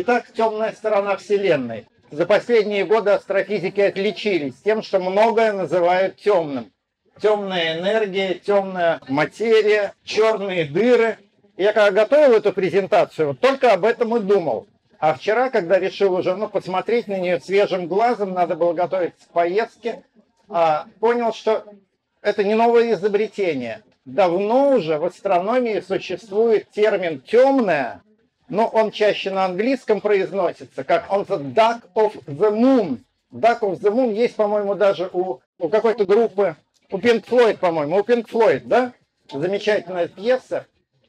Итак, темная сторона Вселенной. За последние годы астрофизики отличились тем, что многое называют темным. Темная энергия, темная материя, черные дыры. Я когда готовил эту презентацию, вот только об этом и думал. А вчера, когда решил уже ну, посмотреть на нее свежим глазом, надо было готовиться к поездке, а, понял, что это не новое изобретение. Давно уже в астрономии существует термин «темная», но он чаще на английском произносится, как on the dark of the moon. Dark of the moon есть, по-моему, даже у, у какой-то группы, у Pink Floyd, по-моему, у Pink Floyd, да? Замечательная пьеса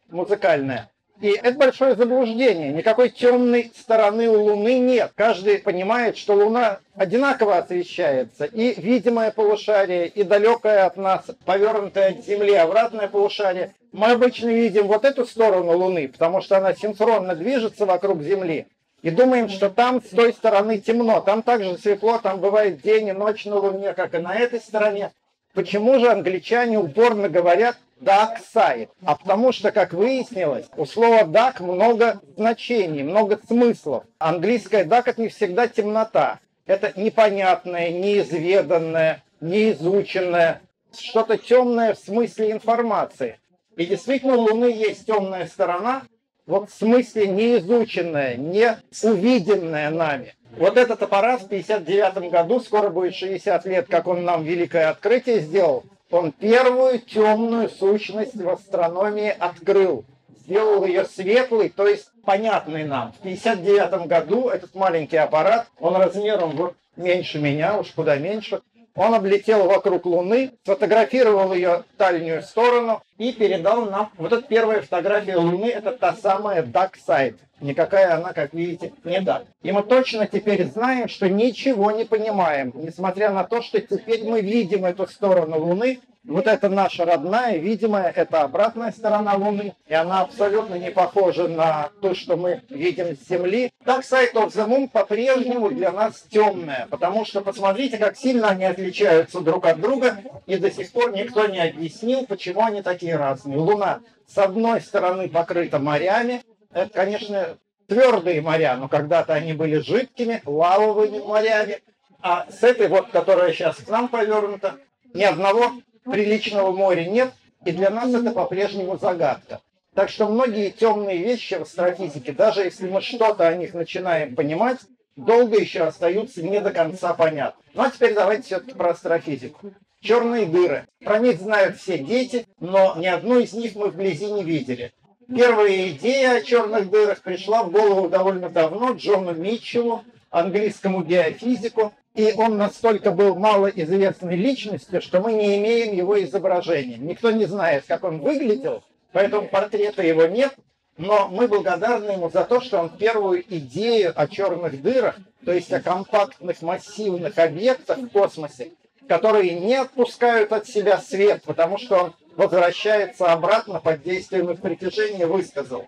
музыкальная. И это большое заблуждение. Никакой темной стороны у Луны нет. Каждый понимает, что Луна одинаково освещается. И видимое полушарие, и далекое от нас, повернутое от Земли, обратное полушарие. Мы обычно видим вот эту сторону Луны, потому что она синхронно движется вокруг Земли. И думаем, что там с той стороны темно. Там также светло, там бывает день и ночь на Луне, как и на этой стороне. Почему же англичане упорно говорят dark side? А потому что, как выяснилось, у слова dark много значений, много смыслов. Английское dark это не всегда темнота. Это непонятное, неизведанное, неизученное, что-то темное в смысле информации. И действительно у Луны есть темная сторона, вот в смысле неизученная, не увиденная нами. Вот этот аппарат в 59 году, скоро будет 60 лет, как он нам великое открытие сделал, он первую темную сущность в астрономии открыл. Сделал ее светлой, то есть понятной нам. В 59 году этот маленький аппарат, он размером вот меньше меня, уж куда меньше, он облетел вокруг Луны, сфотографировал ее дальнюю сторону и передал нам... Вот эта первая фотография Луны, это та самая Dark Side. Никакая она, как видите, не Dark. И мы точно теперь знаем, что ничего не понимаем, несмотря на то, что теперь мы видим эту сторону Луны, вот это наша родная, видимая, это обратная сторона Луны, и она абсолютно не похожа на то, что мы видим с Земли. Так Sight of the Moon по-прежнему для нас темная, потому что посмотрите, как сильно они отличаются друг от друга, и до сих пор никто не объяснил, почему они такие разные. Луна с одной стороны покрыта морями, это, конечно, твердые моря, но когда-то они были жидкими, лавовыми морями, а с этой вот, которая сейчас к нам повернута, ни одного приличного моря нет, и для нас это по-прежнему загадка. Так что многие темные вещи в астрофизике, даже если мы что-то о них начинаем понимать, долго еще остаются не до конца понятны. Ну а теперь давайте все-таки про астрофизику. Черные дыры. Про них знают все дети, но ни одну из них мы вблизи не видели. Первая идея о черных дырах пришла в голову довольно давно Джону Митчеллу, английскому геофизику, и он настолько был малоизвестной личностью, что мы не имеем его изображения. Никто не знает, как он выглядел, поэтому портрета его нет, но мы благодарны ему за то, что он первую идею о черных дырах, то есть о компактных массивных объектах в космосе, которые не отпускают от себя свет, потому что он возвращается обратно под действием их притяжения, высказал.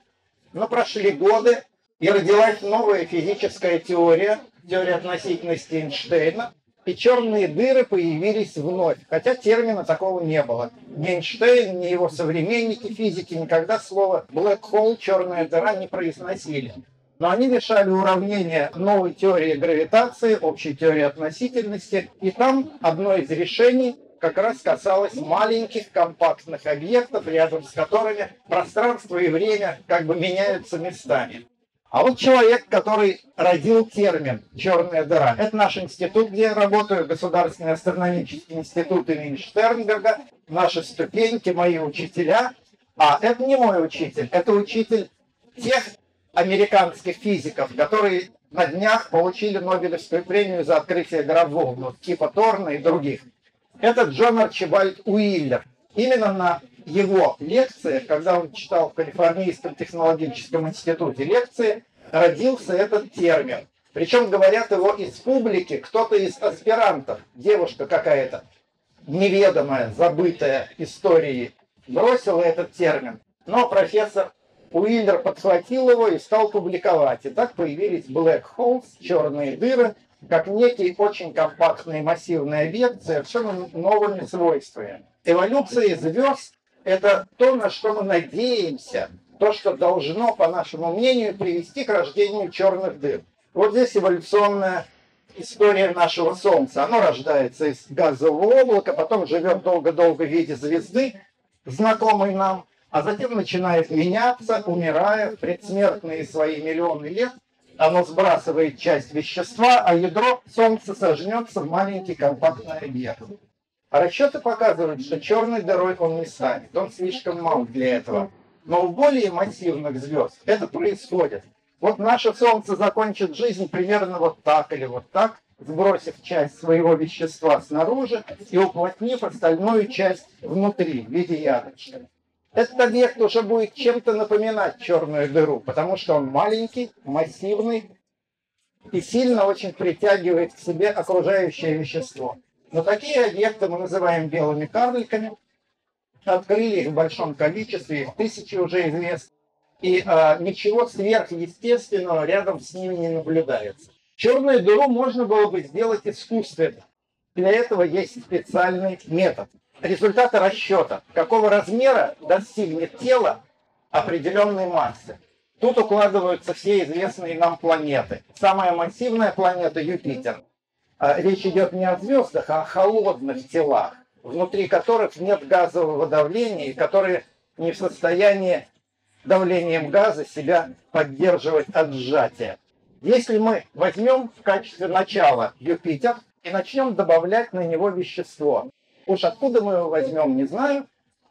Но прошли годы, и родилась новая физическая теория, теория относительности Эйнштейна, и черные дыры появились вновь, хотя термина такого не было. Ни Эйнштейн, ни его современники физики никогда слово black hole, черная дыра не произносили. Но они решали уравнение новой теории гравитации, общей теории относительности, и там одно из решений как раз касалось маленьких компактных объектов, рядом с которыми пространство и время как бы меняются местами. А вот человек, который родил термин «черная дыра», это наш институт, где я работаю, Государственный астрономический институт имени Штернберга, наши ступеньки, мои учителя. А это не мой учитель, это учитель тех американских физиков, которые на днях получили Нобелевскую премию за открытие гробов, типа Торна и других. Это Джон Арчибальд Уиллер. Именно на его лекциях, когда он читал в Калифорнийском технологическом институте лекции, родился этот термин. Причем говорят его из публики, кто-то из аспирантов, девушка какая-то, неведомая, забытая истории, бросила этот термин. Но профессор Уиллер подхватил его и стал публиковать. И так появились black holes, черные дыры, как некий очень компактный массивный объект с совершенно новыми свойствами. Эволюция звезд – это то, на что мы надеемся, то, что должно, по нашему мнению, привести к рождению черных дыр. Вот здесь эволюционная история нашего Солнца. Оно рождается из газового облака, потом живет долго-долго в виде звезды, знакомой нам, а затем начинает меняться, умирая в предсмертные свои миллионы лет. Оно сбрасывает часть вещества, а ядро Солнца сожнется в маленький компактный объект. А расчеты показывают, что черной дырой он не станет. Он слишком мал для этого. Но у более массивных звезд это происходит. Вот наше Солнце закончит жизнь примерно вот так или вот так, сбросив часть своего вещества снаружи и уплотнив остальную часть внутри в виде ядочка. Этот объект уже будет чем-то напоминать черную дыру, потому что он маленький, массивный и сильно очень притягивает к себе окружающее вещество. Но такие объекты мы называем белыми карликами. Открыли их в большом количестве, их тысячи уже известны и а, ничего сверхъестественного рядом с ними не наблюдается. Черную дыру можно было бы сделать искусственно. Для этого есть специальный метод. Результаты расчета, какого размера достигнет тело определенной массы. Тут укладываются все известные нам планеты. Самая массивная планета Юпитер. А, речь идет не о звездах, а о холодных телах, внутри которых нет газового давления и которые не в состоянии давлением газа себя поддерживать от сжатия. Если мы возьмем в качестве начала Юпитер и начнем добавлять на него вещество, уж откуда мы его возьмем, не знаю,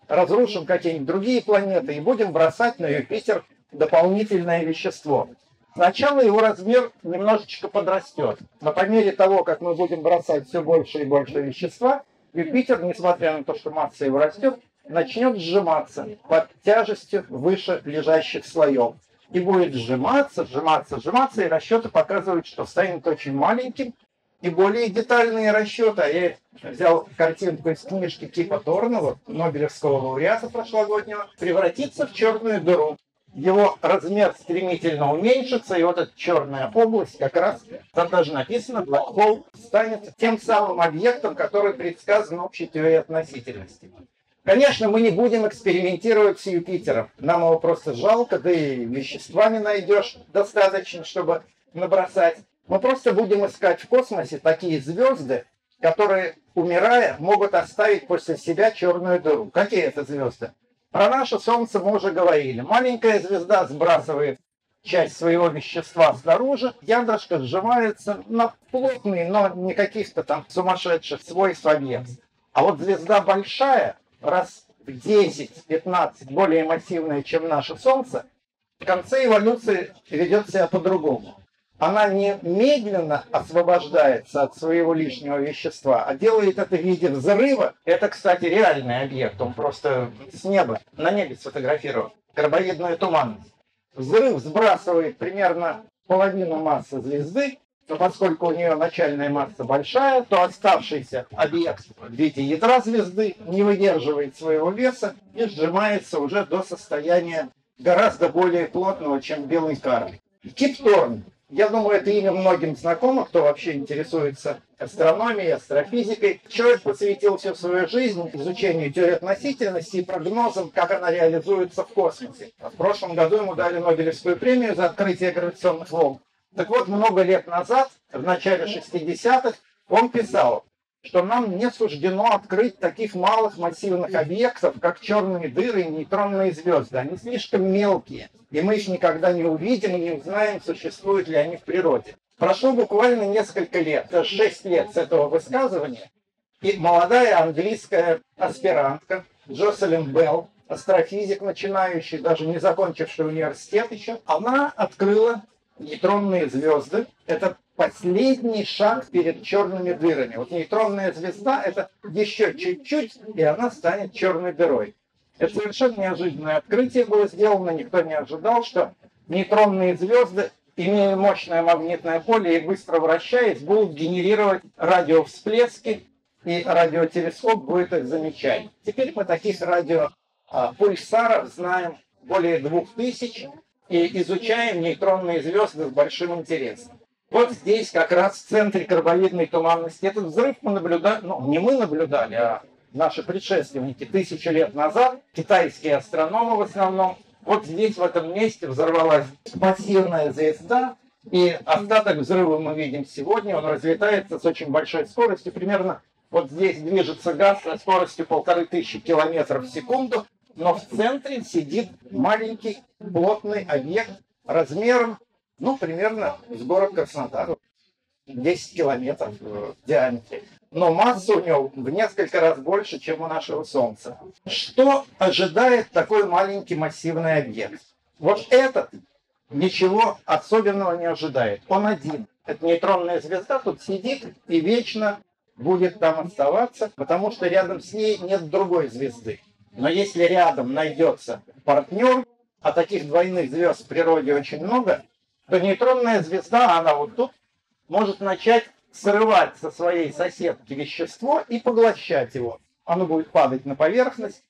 разрушим какие-нибудь другие планеты и будем бросать на Юпитер дополнительное вещество. Сначала его размер немножечко подрастет, но по мере того, как мы будем бросать все больше и больше вещества, Юпитер, несмотря на то, что масса его растет, начнет сжиматься под тяжестью выше лежащих слоев. И будет сжиматься, сжиматься, сжиматься, и расчеты показывают, что станет очень маленьким. И более детальные расчеты, а я взял картинку из книжки Кипа Торнова, Нобелевского лауреата прошлогоднего, превратится в черную дыру. Его размер стремительно уменьшится, и вот эта черная область, как раз там даже написано, Black Hole станет тем самым объектом, который предсказан общей теорией относительности. Конечно, мы не будем экспериментировать с Юпитером. Нам его просто жалко, да и вещества не найдешь достаточно, чтобы набросать. Мы просто будем искать в космосе такие звезды, которые, умирая, могут оставить после себя черную дыру. Какие это звезды? Про наше Солнце мы уже говорили. Маленькая звезда сбрасывает часть своего вещества снаружи, ядрышко сжимается на плотный, но не каких-то там сумасшедших свойств объект. А вот звезда большая, раз в 10-15 более массивная, чем наше Солнце, в конце эволюции ведет себя по-другому. Она не медленно освобождается от своего лишнего вещества, а делает это в виде взрыва. Это, кстати, реальный объект, он просто с неба, на небе сфотографирован. Карбоидная туманность. Взрыв сбрасывает примерно половину массы звезды, но поскольку у нее начальная масса большая, то оставшийся объект в виде ядра звезды не выдерживает своего веса и сжимается уже до состояния гораздо более плотного, чем белый карлик. Кипторн. Я думаю, это имя многим знакомо, кто вообще интересуется астрономией, астрофизикой. Человек посвятил всю свою жизнь изучению теории относительности и прогнозам, как она реализуется в космосе. В прошлом году ему дали Нобелевскую премию за открытие гравитационных волн. Так вот, много лет назад, в начале 60-х, он писал, что нам не суждено открыть таких малых массивных объектов, как черные дыры и нейтронные звезды. Они слишком мелкие, и мы их никогда не увидим и не узнаем, существуют ли они в природе. Прошло буквально несколько лет, 6 лет с этого высказывания, и молодая английская аспирантка Джоселин Белл, астрофизик начинающий, даже не закончивший университет еще, она открыла нейтронные звезды – это последний шаг перед черными дырами. Вот нейтронная звезда – это еще чуть-чуть, и она станет черной дырой. Это совершенно неожиданное открытие было сделано, никто не ожидал, что нейтронные звезды, имея мощное магнитное поле и быстро вращаясь, будут генерировать радиовсплески, и радиотелескоп будет их замечать. Теперь мы таких радиопульсаров знаем более двух тысяч, и изучаем нейтронные звезды с большим интересом. Вот здесь, как раз в центре карбоидной туманности, этот взрыв мы наблюдали, ну, не мы наблюдали, а наши предшественники тысячи лет назад, китайские астрономы в основном, Вот здесь, в этом месте, взорвалась массивная звезда, и остаток взрыва мы видим сегодня. Он разлетается с очень большой скоростью. Примерно вот здесь движется газ со скоростью полторы тысячи километров в секунду. Но в центре сидит маленький плотный объект размером, ну, примерно с город Краснодар. 10 километров в диаметре. Но масса у него в несколько раз больше, чем у нашего Солнца. Что ожидает такой маленький массивный объект? Вот этот ничего особенного не ожидает. Он один. Это нейтронная звезда тут сидит и вечно будет там оставаться, потому что рядом с ней нет другой звезды. Но если рядом найдется партнер, а таких двойных звезд в природе очень много, то нейтронная звезда, она вот тут, может начать срывать со своей соседки вещество и поглощать его. Оно будет падать на поверхность,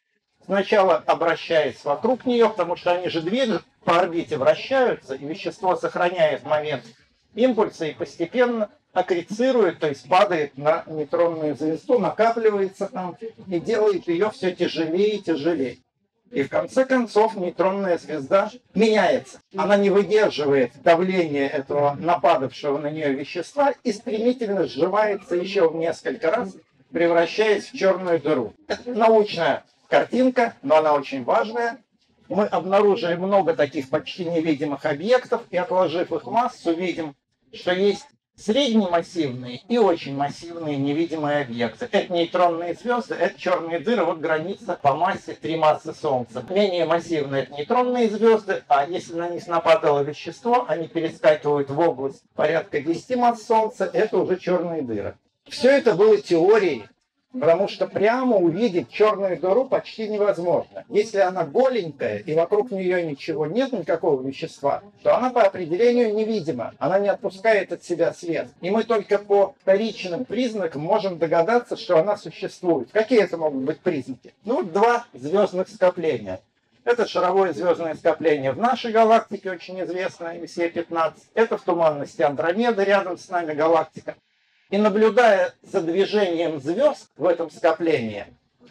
сначала обращаясь вокруг нее, потому что они же движут по орбите, вращаются, и вещество сохраняет момент импульса и постепенно аккрецирует, то есть падает на нейтронную звезду, накапливается там и делает ее все тяжелее и тяжелее. И в конце концов нейтронная звезда меняется. Она не выдерживает давления этого нападавшего на нее вещества и стремительно сживается еще в несколько раз, превращаясь в черную дыру. Это научная картинка, но она очень важная. Мы обнаружили много таких почти невидимых объектов и отложив их массу, видим, что есть среднемассивные и очень массивные невидимые объекты. Это нейтронные звезды, это черные дыры, вот граница по массе три массы Солнца. Менее массивные это нейтронные звезды, а если на них нападало вещество, они перескакивают в область порядка 10 масс Солнца, это уже черные дыры. Все это было теорией, Потому что прямо увидеть черную дыру почти невозможно. Если она голенькая и вокруг нее ничего нет, никакого вещества, то она по определению невидима. Она не отпускает от себя свет. И мы только по вторичным признакам можем догадаться, что она существует. Какие это могут быть признаки? Ну, два звездных скопления. Это шаровое звездное скопление в нашей галактике, очень известное, МСЕ-15. Это в туманности Андромеды, рядом с нами галактика. И наблюдая за движением звезд в этом скоплении,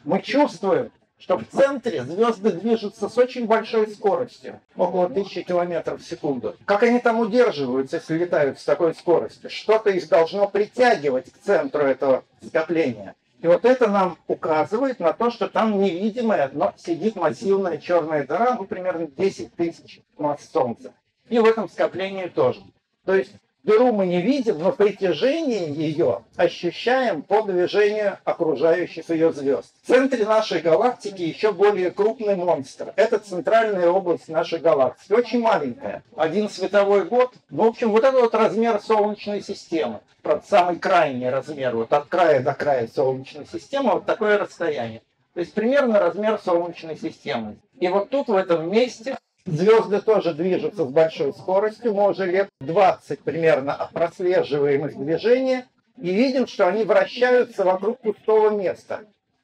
мы чувствуем, что в центре звезды движутся с очень большой скоростью, около 1000 километров в секунду. Как они там удерживаются, если летают с такой скоростью? Что-то их должно притягивать к центру этого скопления. И вот это нам указывает на то, что там невидимая, но сидит массивная черная дыра, ну, примерно 10 тысяч масс Солнца. И в этом скоплении тоже. То есть Дыру мы не видим, но притяжение ее ощущаем по движению окружающих ее звезд. В центре нашей галактики еще более крупный монстр. Это центральная область нашей галактики. Очень маленькая. Один световой год. Ну, в общем, вот это вот размер Солнечной системы. Самый крайний размер. Вот от края до края Солнечной системы вот такое расстояние. То есть примерно размер Солнечной системы. И вот тут, в этом месте, Звезды тоже движутся с большой скоростью. Мы уже лет 20 примерно прослеживаем их движение и видим, что они вращаются вокруг пустого места.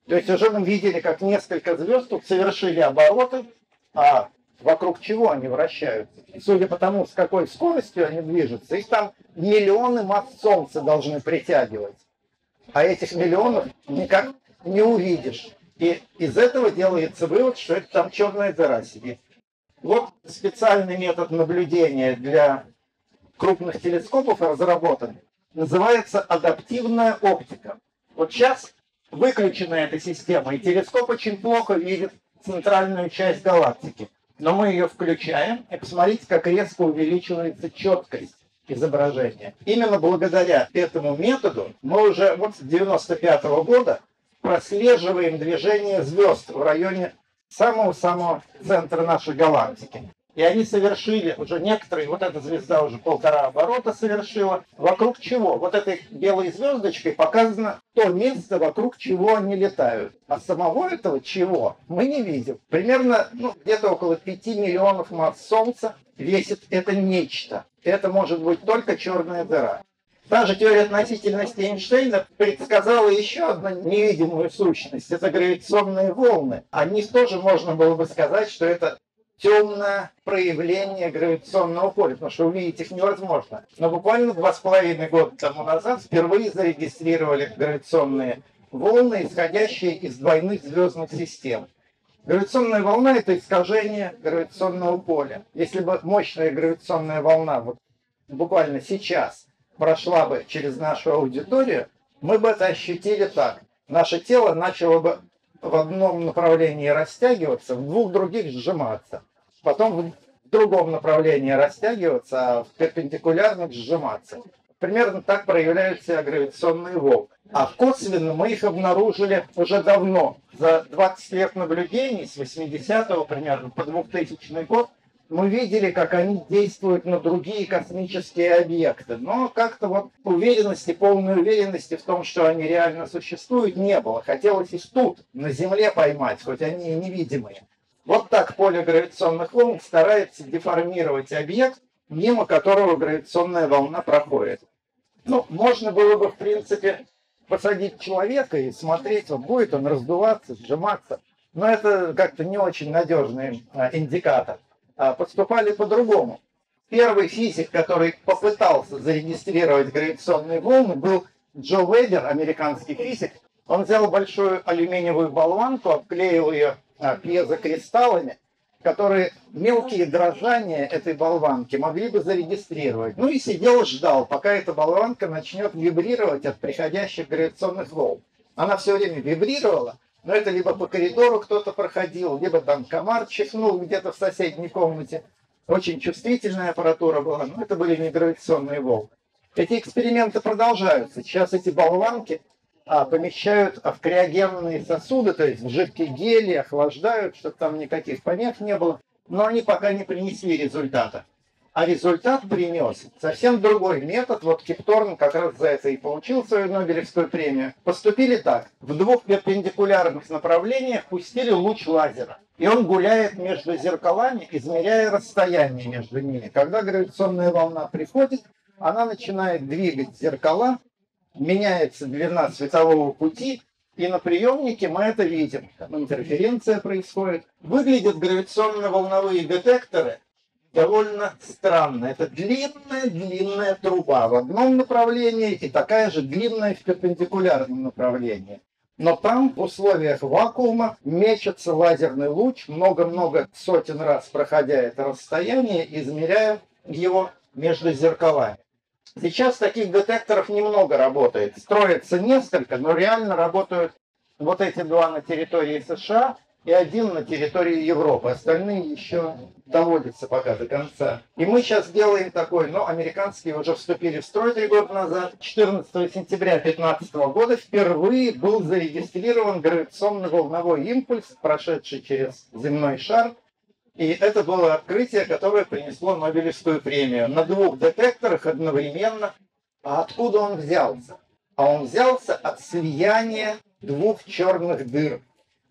То есть уже мы видели, как несколько звезд тут совершили обороты, а вокруг чего они вращаются. Судя по тому, с какой скоростью они движутся, их там миллионы масс Солнца должны притягивать. А этих миллионов никак не увидишь. И из этого делается вывод, что это там черная дыра сидит. Вот специальный метод наблюдения для крупных телескопов разработан. Называется адаптивная оптика. Вот сейчас выключена эта система, и телескоп очень плохо видит центральную часть галактики. Но мы ее включаем, и посмотрите, как резко увеличивается четкость изображения. Именно благодаря этому методу мы уже вот с 95 -го года прослеживаем движение звезд в районе самого-самого центра нашей галактики. И они совершили, уже некоторые, вот эта звезда уже полтора оборота совершила. Вокруг чего? Вот этой белой звездочкой показано то место, вокруг чего они летают. А самого этого чего мы не видим. Примерно ну, где-то около 5 миллионов масс Солнца весит это нечто. Это может быть только черная дыра. Та же теория относительности Эйнштейна предсказала еще одну невидимую сущность. Это гравитационные волны. О них тоже можно было бы сказать, что это темное проявление гравитационного поля, потому что увидеть их невозможно. Но буквально два с половиной года тому назад впервые зарегистрировали гравитационные волны, исходящие из двойных звездных систем. Гравитационная волна – это искажение гравитационного поля. Если бы мощная гравитационная волна вот буквально сейчас прошла бы через нашу аудиторию, мы бы это ощутили так. Наше тело начало бы в одном направлении растягиваться, в двух других сжиматься. Потом в другом направлении растягиваться, а в перпендикулярных сжиматься. Примерно так проявляются гравитационные волны. А косвенно мы их обнаружили уже давно. За 20 лет наблюдений, с 80-го примерно по 2000 год, мы видели, как они действуют на другие космические объекты. Но как-то вот уверенности, полной уверенности в том, что они реально существуют, не было. Хотелось и тут, на Земле поймать, хоть они и невидимые. Вот так поле гравитационных волн старается деформировать объект, мимо которого гравитационная волна проходит. Ну, можно было бы, в принципе, посадить человека и смотреть, вот будет он раздуваться, сжиматься. Но это как-то не очень надежный а, индикатор. А, поступали по-другому. Первый физик, который попытался зарегистрировать гравитационные волны, был Джо Вейдер, американский физик. Он взял большую алюминиевую болванку, обклеил ее а, пьезокристаллами, которые мелкие дрожания этой болванки могли бы зарегистрировать. Ну и сидел, ждал, пока эта болванка начнет вибрировать от приходящих гравитационных волн. Она все время вибрировала, но это либо по коридору кто-то проходил, либо там комар чихнул где-то в соседней комнате. Очень чувствительная аппаратура была, но это были не гравитационные волны. Эти эксперименты продолжаются. Сейчас эти болванки а, помещают в криогенные сосуды, то есть в жидкий гелий, охлаждают, чтобы там никаких помех не было. Но они пока не принесли результата. А результат принес совсем другой метод. Вот Кипторн как раз за это и получил свою Нобелевскую премию. Поступили так. В двух перпендикулярных направлениях пустили луч лазера. И он гуляет между зеркалами, измеряя расстояние между ними. Когда гравитационная волна приходит, она начинает двигать зеркала меняется длина светового пути, и на приемнике мы это видим. Там интерференция происходит. Выглядят гравитационно-волновые детекторы довольно странно. Это длинная-длинная труба в одном направлении и такая же длинная в перпендикулярном направлении. Но там в условиях вакуума мечется лазерный луч, много-много сотен раз проходя это расстояние, измеряя его между зеркалами. Сейчас таких детекторов немного работает. Строится несколько, но реально работают вот эти два на территории США и один на территории Европы. Остальные еще доводятся пока до конца. И мы сейчас делаем такой, но американские уже вступили в строй три года назад. 14 сентября 2015 года впервые был зарегистрирован гравитационно-волновой импульс, прошедший через земной шар и это было открытие, которое принесло Нобелевскую премию. На двух детекторах одновременно. А откуда он взялся? А он взялся от слияния двух черных дыр.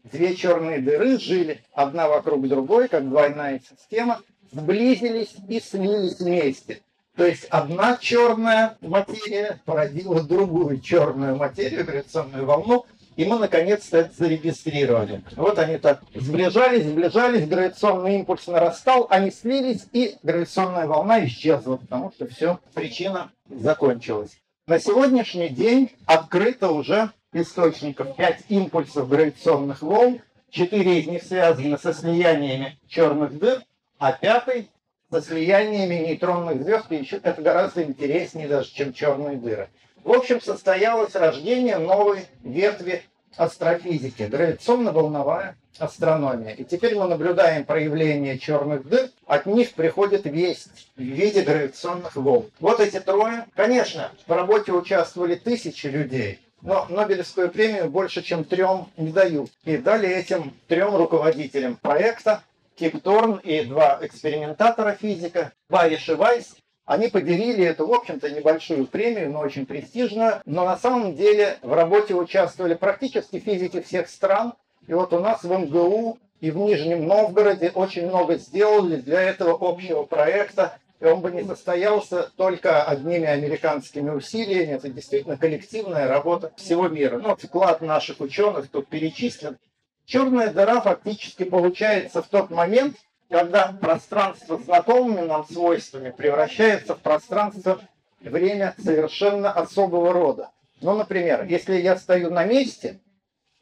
Две черные дыры жили одна вокруг другой, как двойная система, сблизились и слились вместе. То есть одна черная материя породила другую черную материю, гравитационную волну, и мы наконец-то это зарегистрировали. Вот они так сближались, сближались, гравитационный импульс нарастал, они слились, и гравитационная волна исчезла, потому что все, причина закончилась. На сегодняшний день открыто уже источников 5 импульсов гравитационных волн, 4 из них связаны со слияниями черных дыр, а пятый со слияниями нейтронных звезд, и еще это гораздо интереснее даже, чем черные дыры. В общем, состоялось рождение новой ветви астрофизики, гравитационно-волновая астрономия. И теперь мы наблюдаем проявление черных дыр, от них приходит весть в виде гравитационных волн. Вот эти трое. Конечно, в работе участвовали тысячи людей, но Нобелевскую премию больше, чем трем не дают. И дали этим трем руководителям проекта Кип Торн и два экспериментатора физика, Бариш и Вайс, они поделили эту, в общем-то, небольшую премию, но очень престижную. Но на самом деле в работе участвовали практически физики всех стран. И вот у нас в МГУ и в Нижнем Новгороде очень много сделали для этого общего проекта. И он бы не состоялся только одними американскими усилиями. Это действительно коллективная работа всего мира. Ну, вклад наших ученых тут перечислен. Черная дыра фактически получается в тот момент, когда пространство с знакомыми нам свойствами превращается в пространство время совершенно особого рода. Ну, например, если я стою на месте,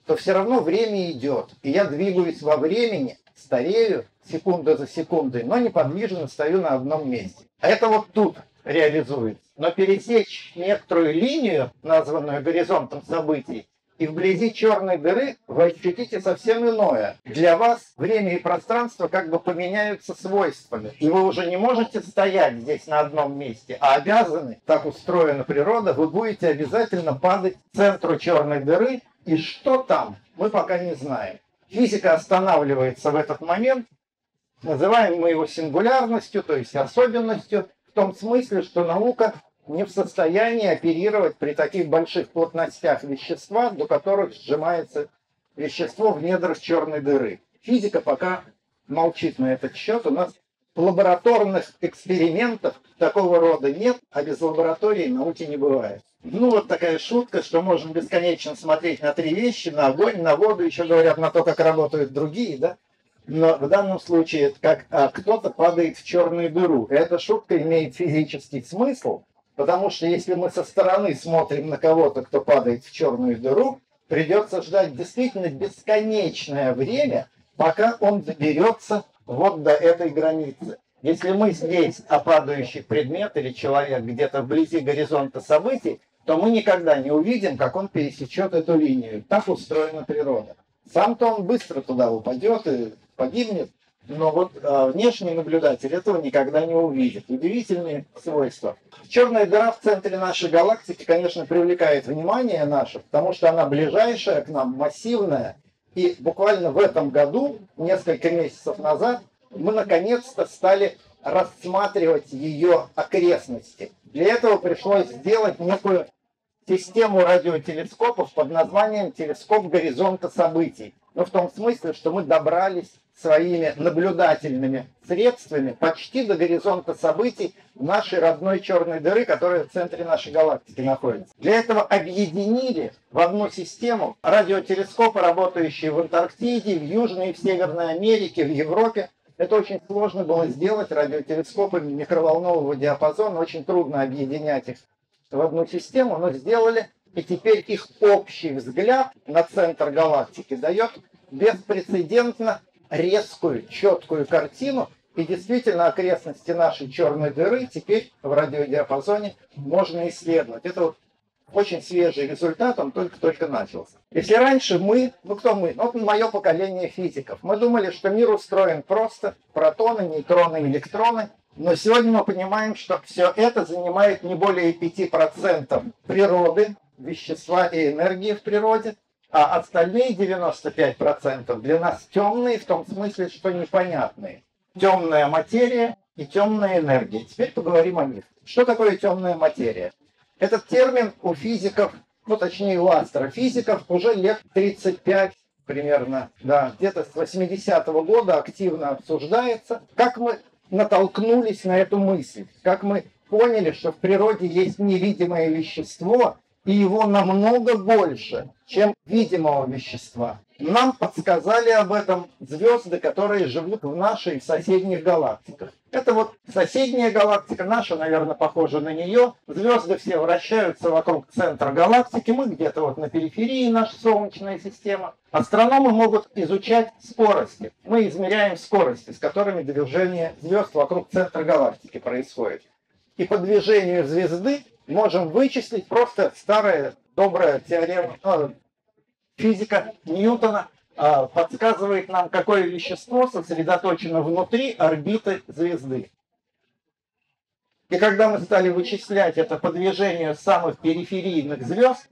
то все равно время идет. И я двигаюсь во времени, старею секунда за секундой, но неподвижно стою на одном месте. Это вот тут реализуется. Но пересечь некоторую линию, названную горизонтом событий, и вблизи черной дыры вы ощутите совсем иное. Для вас время и пространство как бы поменяются свойствами. И вы уже не можете стоять здесь на одном месте, а обязаны, так устроена природа, вы будете обязательно падать к центру черной дыры. И что там, мы пока не знаем. Физика останавливается в этот момент, называем мы его сингулярностью, то есть особенностью, в том смысле, что наука не в состоянии оперировать при таких больших плотностях вещества, до которых сжимается вещество в недрах черной дыры. Физика пока молчит на этот счет. У нас лабораторных экспериментов такого рода нет, а без лаборатории науки не бывает. Ну, вот такая шутка, что можно бесконечно смотреть на три вещи, на огонь, на воду, еще говорят на то, как работают другие, да? Но в данном случае как а, кто-то падает в черную дыру. Эта шутка имеет физический смысл, Потому что если мы со стороны смотрим на кого-то, кто падает в черную дыру, придется ждать действительно бесконечное время, пока он доберется вот до этой границы. Если мы здесь, а падающий предмет или человек где-то вблизи горизонта событий, то мы никогда не увидим, как он пересечет эту линию. Так устроена природа. Сам-то он быстро туда упадет и погибнет, но вот а, внешний наблюдатель этого никогда не увидит. Удивительные свойства. Черная дыра в центре нашей галактики, конечно, привлекает внимание наше, потому что она ближайшая к нам, массивная. И буквально в этом году, несколько месяцев назад, мы наконец-то стали рассматривать ее окрестности. Для этого пришлось сделать некую систему радиотелескопов под названием «Телескоп горизонта событий». Ну, в том смысле, что мы добрались своими наблюдательными средствами почти до горизонта событий нашей родной черной дыры, которая в центре нашей галактики находится. Для этого объединили в одну систему радиотелескопы, работающие в Антарктиде, в Южной и в Северной Америке, в Европе. Это очень сложно было сделать, радиотелескопы микроволнового диапазона, очень трудно объединять их в одну систему, но сделали, и теперь их общий взгляд на центр галактики дает беспрецедентно резкую, четкую картину, и действительно окрестности нашей черной дыры теперь в радиодиапазоне можно исследовать. Это вот очень свежий результат, он только-только начался. Если раньше мы, ну кто мы, ну, мое поколение физиков, мы думали, что мир устроен просто, протоны, нейтроны, электроны, но сегодня мы понимаем, что все это занимает не более 5% природы, вещества и энергии в природе, а остальные 95% для нас темные в том смысле, что непонятные. Темная материя и темная энергия. Теперь поговорим о них. Что такое темная материя? Этот термин у физиков, ну точнее у астрофизиков, уже лет 35 примерно, да, где-то с 80-го года активно обсуждается. Как мы натолкнулись на эту мысль, как мы поняли, что в природе есть невидимое вещество, и его намного больше, чем видимого вещества. Нам подсказали об этом звезды, которые живут в нашей соседних галактиках. Это вот соседняя галактика, наша, наверное, похожа на нее. Звезды все вращаются вокруг центра галактики, мы где-то вот на периферии наша Солнечная система. Астрономы могут изучать скорости. Мы измеряем скорости, с которыми движение звезд вокруг центра галактики происходит. И по движению звезды можем вычислить просто старая добрая теорема ну, физика Ньютона э, подсказывает нам, какое вещество сосредоточено внутри орбиты звезды. И когда мы стали вычислять это по движению самых периферийных звезд,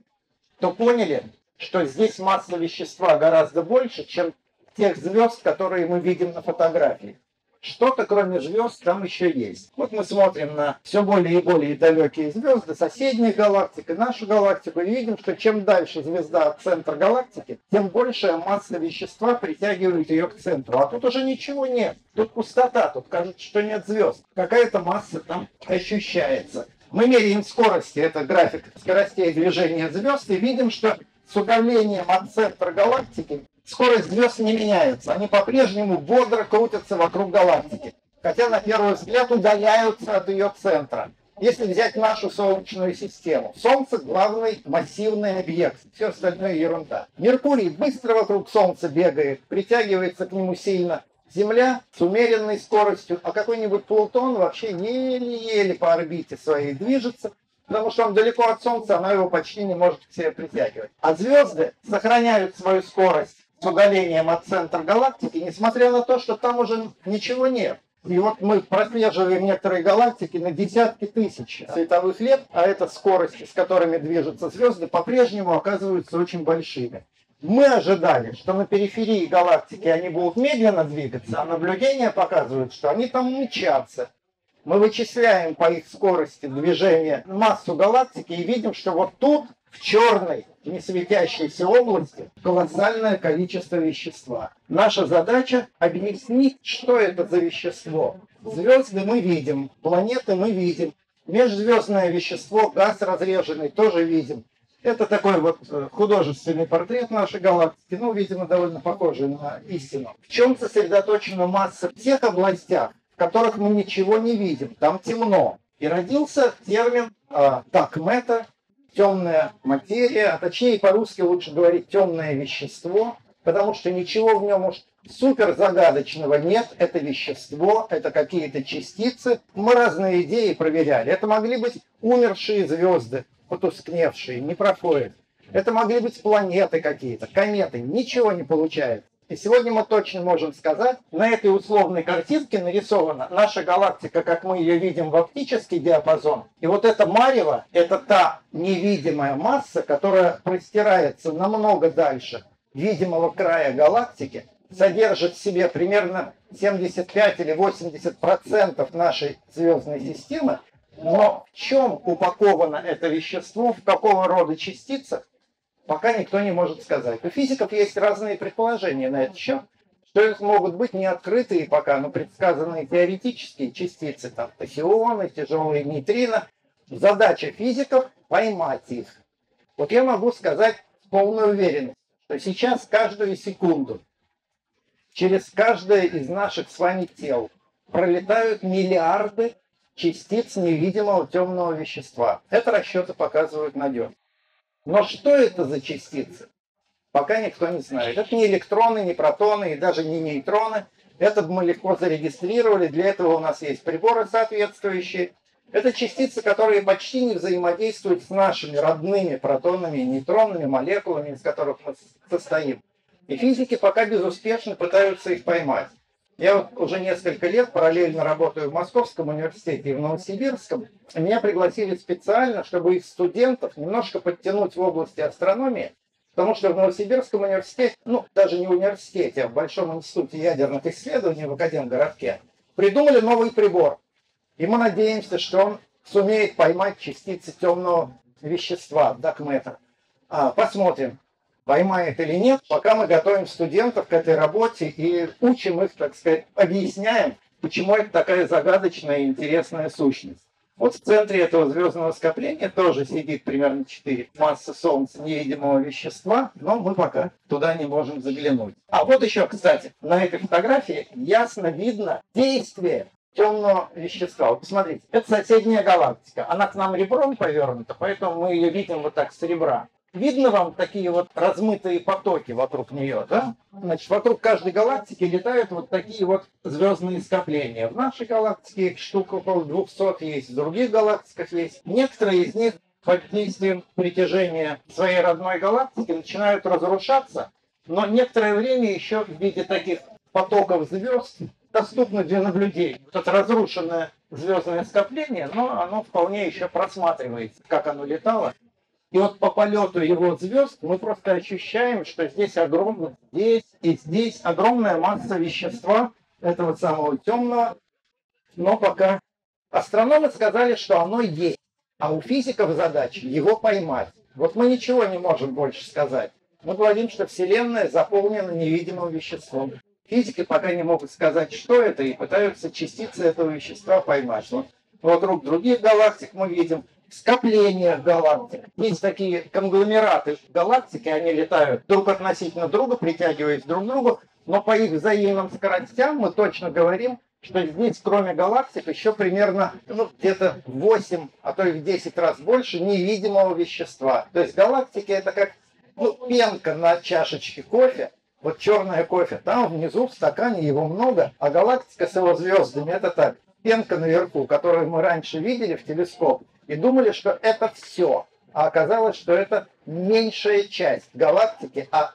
то поняли, что здесь масса вещества гораздо больше, чем тех звезд, которые мы видим на фотографии что-то кроме звезд там еще есть. Вот мы смотрим на все более и более далекие звезды, соседних галактик и нашу галактику, и видим, что чем дальше звезда от центра галактики, тем большая масса вещества притягивает ее к центру. А тут уже ничего нет. Тут пустота, тут кажется, что нет звезд. Какая-то масса там ощущается. Мы меряем скорости, это график скоростей движения звезд, и видим, что с удалением от центра галактики скорость звезд не меняется. Они по-прежнему бодро крутятся вокруг галактики. Хотя на первый взгляд удаляются от ее центра. Если взять нашу Солнечную систему, Солнце главный массивный объект, все остальное ерунда. Меркурий быстро вокруг Солнца бегает, притягивается к нему сильно. Земля с умеренной скоростью, а какой-нибудь Плутон вообще еле-еле по орбите своей движется, потому что он далеко от Солнца, она его почти не может к себе притягивать. А звезды сохраняют свою скорость с удалением от центра галактики, несмотря на то, что там уже ничего нет. И вот мы прослеживаем некоторые галактики на десятки тысяч световых лет, а это скорости, с которыми движутся звезды, по-прежнему оказываются очень большими. Мы ожидали, что на периферии галактики они будут медленно двигаться, а наблюдения показывают, что они там мчатся. Мы вычисляем по их скорости движения массу галактики и видим, что вот тут, в черной, не светящейся области, колоссальное количество вещества. Наша задача объяснить, что это за вещество. Звезды мы видим, планеты мы видим, межзвездное вещество, газ разреженный тоже видим. Это такой вот э, художественный портрет нашей галактики, ну, видимо, довольно похожий на истину. В чем сосредоточена масса в тех областях, в которых мы ничего не видим, там темно. И родился термин э, так мета, темная материя, а точнее по-русски лучше говорить темное вещество, потому что ничего в нем уж супер загадочного нет. Это вещество, это какие-то частицы. Мы разные идеи проверяли. Это могли быть умершие звезды, потускневшие, не проходят. Это могли быть планеты какие-то, кометы. Ничего не получается. И сегодня мы точно можем сказать, на этой условной картинке нарисована наша галактика, как мы ее видим в оптический диапазон. И вот эта марево, это та невидимая масса, которая простирается намного дальше видимого края галактики, содержит в себе примерно 75 или 80 процентов нашей звездной системы. Но в чем упаковано это вещество, в какого рода частицах, пока никто не может сказать. У физиков есть разные предположения на этот счет, что это могут быть не открытые пока, но предсказанные теоретические частицы, там, тахионы, тяжелые нейтрино. Задача физиков – поймать их. Вот я могу сказать с полной уверенностью, что сейчас каждую секунду через каждое из наших с вами тел пролетают миллиарды частиц невидимого темного вещества. Это расчеты показывают надежно. Но что это за частицы? Пока никто не знает. Это не электроны, не протоны и даже не нейтроны. Это мы легко зарегистрировали. Для этого у нас есть приборы соответствующие. Это частицы, которые почти не взаимодействуют с нашими родными протонами и нейтронными молекулами, из которых мы состоим. И физики пока безуспешно пытаются их поймать. Я вот уже несколько лет параллельно работаю в Московском университете и в Новосибирском. Меня пригласили специально, чтобы их студентов немножко подтянуть в области астрономии, потому что в Новосибирском университете, ну, даже не университете, а в Большом институте ядерных исследований в Академгородке, придумали новый прибор. И мы надеемся, что он сумеет поймать частицы темного вещества, дакметр. А, посмотрим поймает или нет, пока мы готовим студентов к этой работе и учим их, так сказать, объясняем, почему это такая загадочная и интересная сущность. Вот в центре этого звездного скопления тоже сидит примерно 4 массы Солнца невидимого вещества, но мы пока туда не можем заглянуть. А вот еще, кстати, на этой фотографии ясно видно действие темного вещества. Вот посмотрите, это соседняя галактика. Она к нам ребром повернута, поэтому мы ее видим вот так с ребра. Видно вам такие вот размытые потоки вокруг нее, да? Значит, вокруг каждой галактики летают вот такие вот звездные скопления. В нашей галактике их штук около 200 есть, в других галактиках есть. Некоторые из них под действием притяжения своей родной галактики начинают разрушаться, но некоторое время еще в виде таких потоков звезд доступны для наблюдений. Вот это разрушенное звездное скопление, но оно вполне еще просматривается, как оно летало. И вот по полету его звезд мы просто ощущаем, что здесь огромно, здесь и здесь огромная масса вещества этого самого темного, но пока астрономы сказали, что оно есть, а у физиков задача его поймать. Вот мы ничего не можем больше сказать. Мы говорим, что Вселенная заполнена невидимым веществом. Физики пока не могут сказать, что это, и пытаются частицы этого вещества поймать. Вот вокруг других галактик мы видим скоплениях галактик. Есть такие конгломераты галактики, они летают друг относительно друга, притягиваясь друг к другу, но по их взаимным скоростям мы точно говорим, что здесь, кроме галактик, еще примерно ну, где-то 8, а то и в 10 раз больше невидимого вещества. То есть галактики это как ну, пенка на чашечке кофе, вот черное кофе, там внизу в стакане его много, а галактика с его звездами это так, пенка наверху, которую мы раньше видели в телескоп, и думали, что это все. А оказалось, что это меньшая часть галактики, а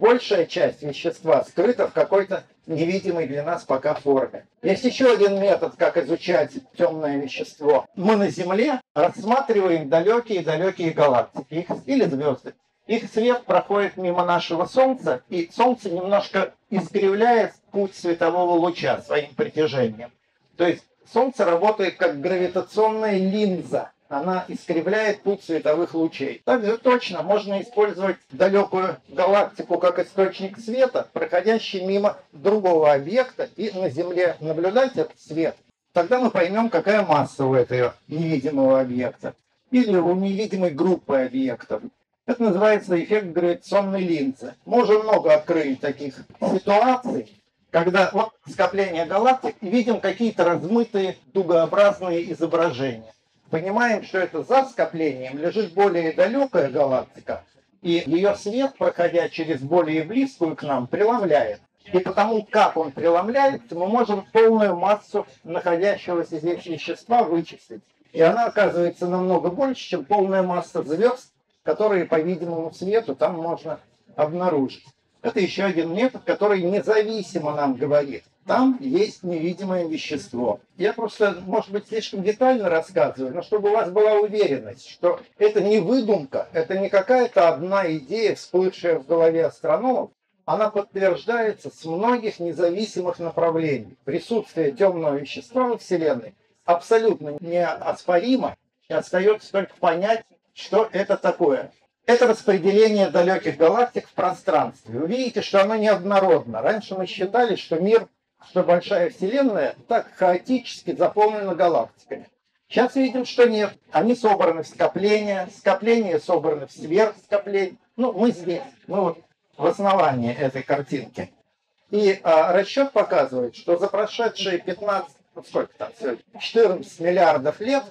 большая часть вещества скрыта в какой-то невидимой для нас пока форме. Есть еще один метод, как изучать темное вещество. Мы на Земле рассматриваем далекие-далекие галактики их, или звезды. Их свет проходит мимо нашего Солнца, и Солнце немножко искривляет путь светового луча своим притяжением. То есть Солнце работает как гравитационная линза. Она искривляет путь световых лучей. Также точно можно использовать далекую галактику как источник света, проходящий мимо другого объекта, и на Земле наблюдать этот свет. Тогда мы поймем, какая масса у этого невидимого объекта или у невидимой группы объектов. Это называется эффект гравитационной линзы. Уже много открыли таких ситуаций, когда вот скопление галактик и видим какие-то размытые дугообразные изображения. Понимаем, что это за скоплением лежит более далекая галактика, и ее свет, проходя через более близкую к нам, преломляет. И потому, как он преломляется, мы можем полную массу находящегося здесь вещества вычислить. И она оказывается намного больше, чем полная масса звезд, которые по видимому свету там можно обнаружить. Это еще один метод, который независимо нам говорит. Там есть невидимое вещество. Я просто, может быть, слишком детально рассказываю, но чтобы у вас была уверенность, что это не выдумка, это не какая-то одна идея, всплывшая в голове астрономов, она подтверждается с многих независимых направлений. Присутствие темного вещества во Вселенной абсолютно неоспоримо, и остается только понять, что это такое? Это распределение далеких галактик в пространстве. Вы видите, что оно неоднородно. Раньше мы считали, что мир, что большая Вселенная так хаотически заполнена галактиками. Сейчас видим, что нет. Они собраны в скопления, скопления собраны в сверхскопления. Ну, мы здесь, мы вот в основании этой картинки. И а, расчет показывает, что за прошедшие 15, ну, сколько там сегодня, 14 миллиардов лет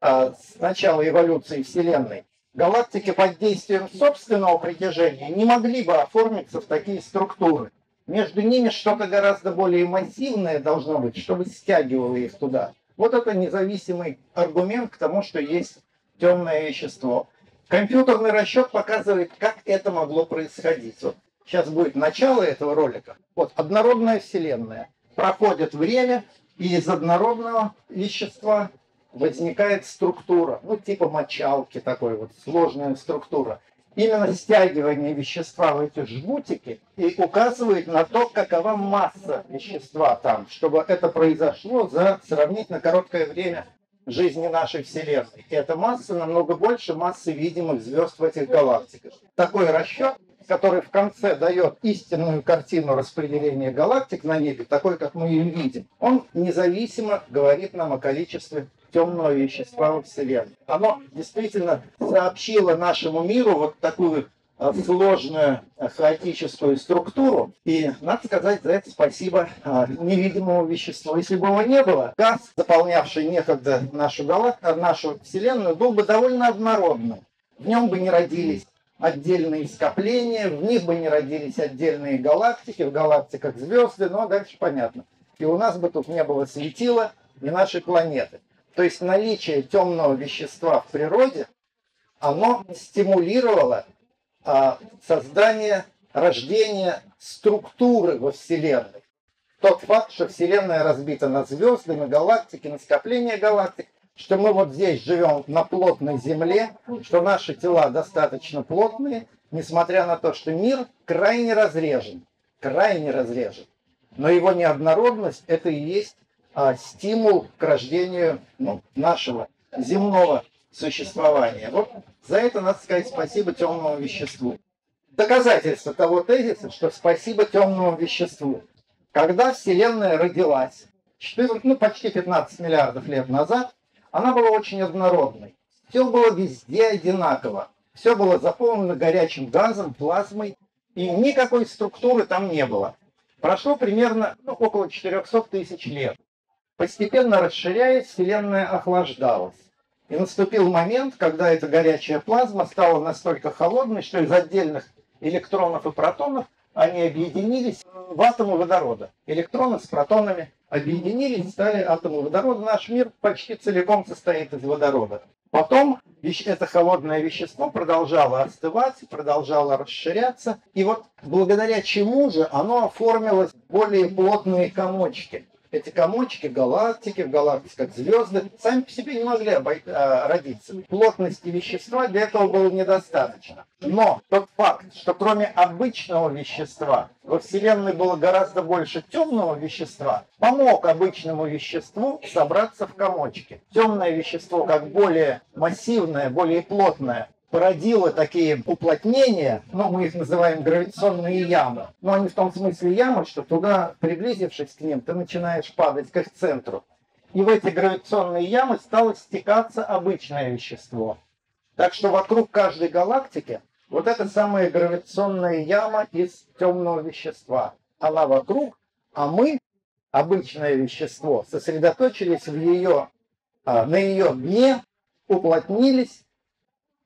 а, с начала эволюции Вселенной, галактики под действием собственного притяжения не могли бы оформиться в такие структуры. Между ними что-то гораздо более массивное должно быть, чтобы стягивало их туда. Вот это независимый аргумент к тому, что есть темное вещество. Компьютерный расчет показывает, как это могло происходить. Вот сейчас будет начало этого ролика. Вот однородная Вселенная. Проходит время, и из однородного вещества возникает структура, ну типа мочалки такой вот, сложная структура. Именно стягивание вещества в эти жгутики и указывает на то, какова масса вещества там, чтобы это произошло за сравнительно короткое время жизни нашей Вселенной. И эта масса намного больше массы видимых звезд в этих галактиках. Такой расчет который в конце дает истинную картину распределения галактик на небе, такой, как мы ее видим, он независимо говорит нам о количестве темного вещества во Вселенной. Оно действительно сообщило нашему миру вот такую э, сложную э, хаотическую структуру. И надо сказать за это спасибо э, невидимому веществу. Если бы его не было, газ, заполнявший некогда нашу, галак... нашу Вселенную, был бы довольно однородным. В нем бы не родились отдельные скопления, в них бы не родились отдельные галактики, в галактиках звезды, но дальше понятно. И у нас бы тут не было светила ни нашей планеты. То есть наличие темного вещества в природе, оно стимулировало а, создание, рождение структуры во Вселенной. Тот факт, что Вселенная разбита на звезды, на галактики, на скопления галактик, что мы вот здесь живем на плотной земле, что наши тела достаточно плотные, несмотря на то, что мир крайне разрежен, крайне разрежен. Но его неоднородность – это и есть а, стимул к рождению ну, нашего земного существования. Вот за это надо сказать спасибо темному веществу. Доказательство того тезиса, что спасибо темному веществу. Когда Вселенная родилась, 14, ну, почти 15 миллиардов лет назад, она была очень однородной. Все было везде одинаково. Все было заполнено горячим газом, плазмой, и никакой структуры там не было. Прошло примерно ну, около 400 тысяч лет. Постепенно расширяясь, Вселенная охлаждалась. И наступил момент, когда эта горячая плазма стала настолько холодной, что из отдельных электронов и протонов они объединились в атомы водорода. Электроны с протонами объединились, стали атомы водорода. Наш мир почти целиком состоит из водорода. Потом это холодное вещество продолжало остывать, продолжало расширяться. И вот благодаря чему же оно оформилось в более плотные комочки эти комочки, галактики, в галактиках звезды, сами по себе не могли обой... а, родиться. Плотности вещества для этого было недостаточно. Но тот факт, что кроме обычного вещества во Вселенной было гораздо больше темного вещества, помог обычному веществу собраться в комочки. Темное вещество, как более массивное, более плотное, породило такие уплотнения, ну, мы их называем гравитационные ямы. Но они в том смысле ямы, что туда, приблизившись к ним, ты начинаешь падать к их центру. И в эти гравитационные ямы стало стекаться обычное вещество. Так что вокруг каждой галактики вот эта самая гравитационная яма из темного вещества. Она вокруг, а мы, обычное вещество, сосредоточились в ее, а, на ее дне, уплотнились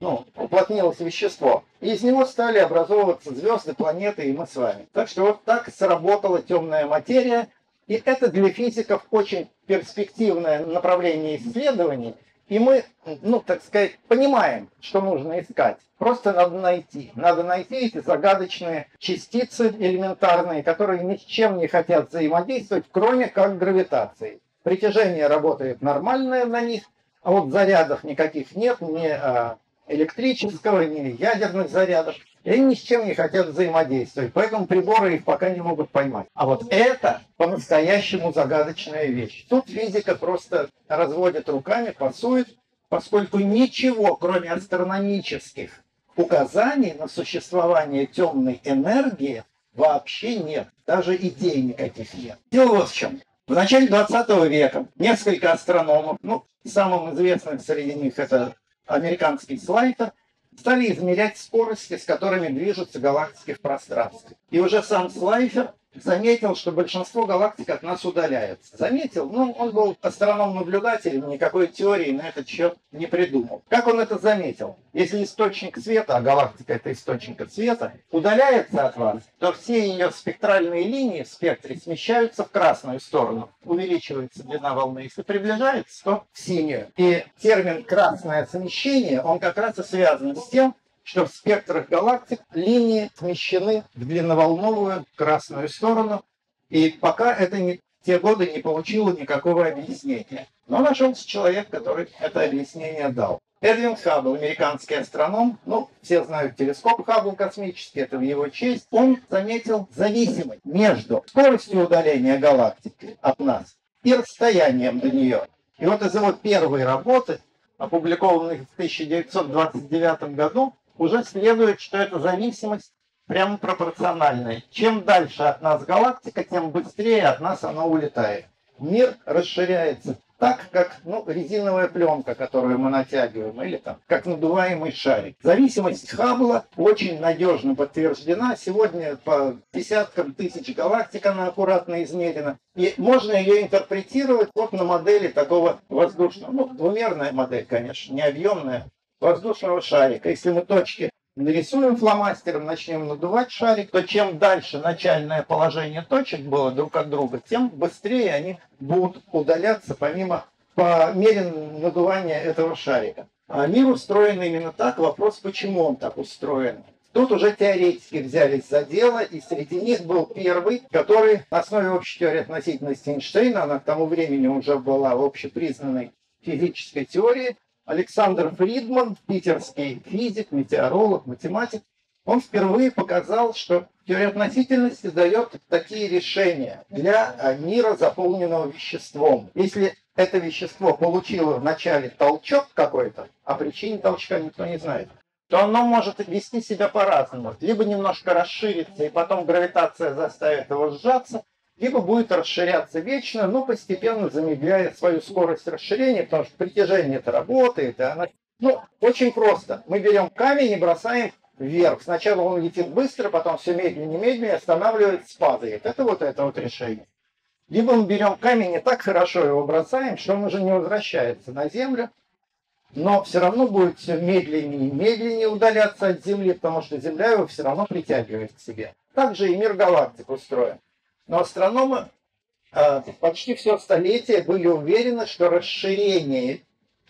ну, уплотнилось вещество. И из него стали образовываться звезды, планеты и мы с вами. Так что вот так сработала темная материя. И это для физиков очень перспективное направление исследований. И мы, ну, так сказать, понимаем, что нужно искать. Просто надо найти. Надо найти эти загадочные частицы элементарные, которые ни с чем не хотят взаимодействовать, кроме как гравитации. Притяжение работает нормальное на них, а вот зарядов никаких нет, не а, электрического, ни ядерных зарядов. И они ни с чем не хотят взаимодействовать. Поэтому приборы их пока не могут поймать. А вот это по-настоящему загадочная вещь. Тут физика просто разводит руками, пасует, поскольку ничего, кроме астрономических указаний на существование темной энергии, вообще нет. Даже идей никаких нет. Дело вот в чем. В начале 20 века несколько астрономов, ну, самым известным среди них это американский слайдер, стали измерять скорости, с которыми движутся галактики в пространстве. И уже сам слайдер заметил, что большинство галактик от нас удаляется. Заметил, ну, он был астроном-наблюдателем, никакой теории на этот счет не придумал. Как он это заметил? Если источник света, а галактика это источник света, удаляется от вас, то все ее спектральные линии в спектре смещаются в красную сторону. Увеличивается длина волны. Если приближается, то в синюю. И термин «красное смещение», он как раз и связан с тем, что в спектрах галактик линии смещены в длинноволновую красную сторону, и пока это не, те годы не получило никакого объяснения. Но нашелся человек, который это объяснение дал. Эдвин Хаббл, американский астроном, ну, все знают телескоп Хаббл космический, это в его честь, он заметил зависимость между скоростью удаления галактики от нас и расстоянием до нее. И вот из его первой работы, опубликованной в 1929 году, уже следует, что эта зависимость прямо пропорциональная. Чем дальше от нас галактика, тем быстрее от нас она улетает. Мир расширяется так, как ну, резиновая пленка, которую мы натягиваем, или там, как надуваемый шарик. Зависимость Хаббла очень надежно подтверждена. Сегодня по десяткам тысяч галактик она аккуратно измерена. И можно ее интерпретировать вот на модели такого воздушного, ну, двумерная модель, конечно, не объемная, воздушного шарика. Если мы точки нарисуем фломастером, начнем надувать шарик, то чем дальше начальное положение точек было друг от друга, тем быстрее они будут удаляться помимо по мере надувания этого шарика. А мир устроен именно так. Вопрос, почему он так устроен. Тут уже теоретики взялись за дело, и среди них был первый, который на основе общей теории относительности Эйнштейна, она к тому времени уже была общепризнанной физической теорией, Александр Фридман, питерский физик, метеоролог, математик, он впервые показал, что теория относительности дает такие решения для а, мира, заполненного веществом. Если это вещество получило вначале толчок какой-то, а причине толчка никто не знает, то оно может вести себя по-разному. Либо немножко расшириться, и потом гравитация заставит его сжаться, либо будет расширяться вечно, но постепенно замедляя свою скорость расширения, потому что притяжение это работает, и она... Ну, очень просто. Мы берем камень и бросаем вверх. Сначала он летит быстро, потом все медленнее, медленнее, останавливается, падает. Это вот это вот решение. Либо мы берем камень и так хорошо его бросаем, что он уже не возвращается на Землю, но все равно будет все медленнее и медленнее удаляться от Земли, потому что Земля его все равно притягивает к себе. Также и мир галактик устроен. Но астрономы э, почти все столетие были уверены, что расширение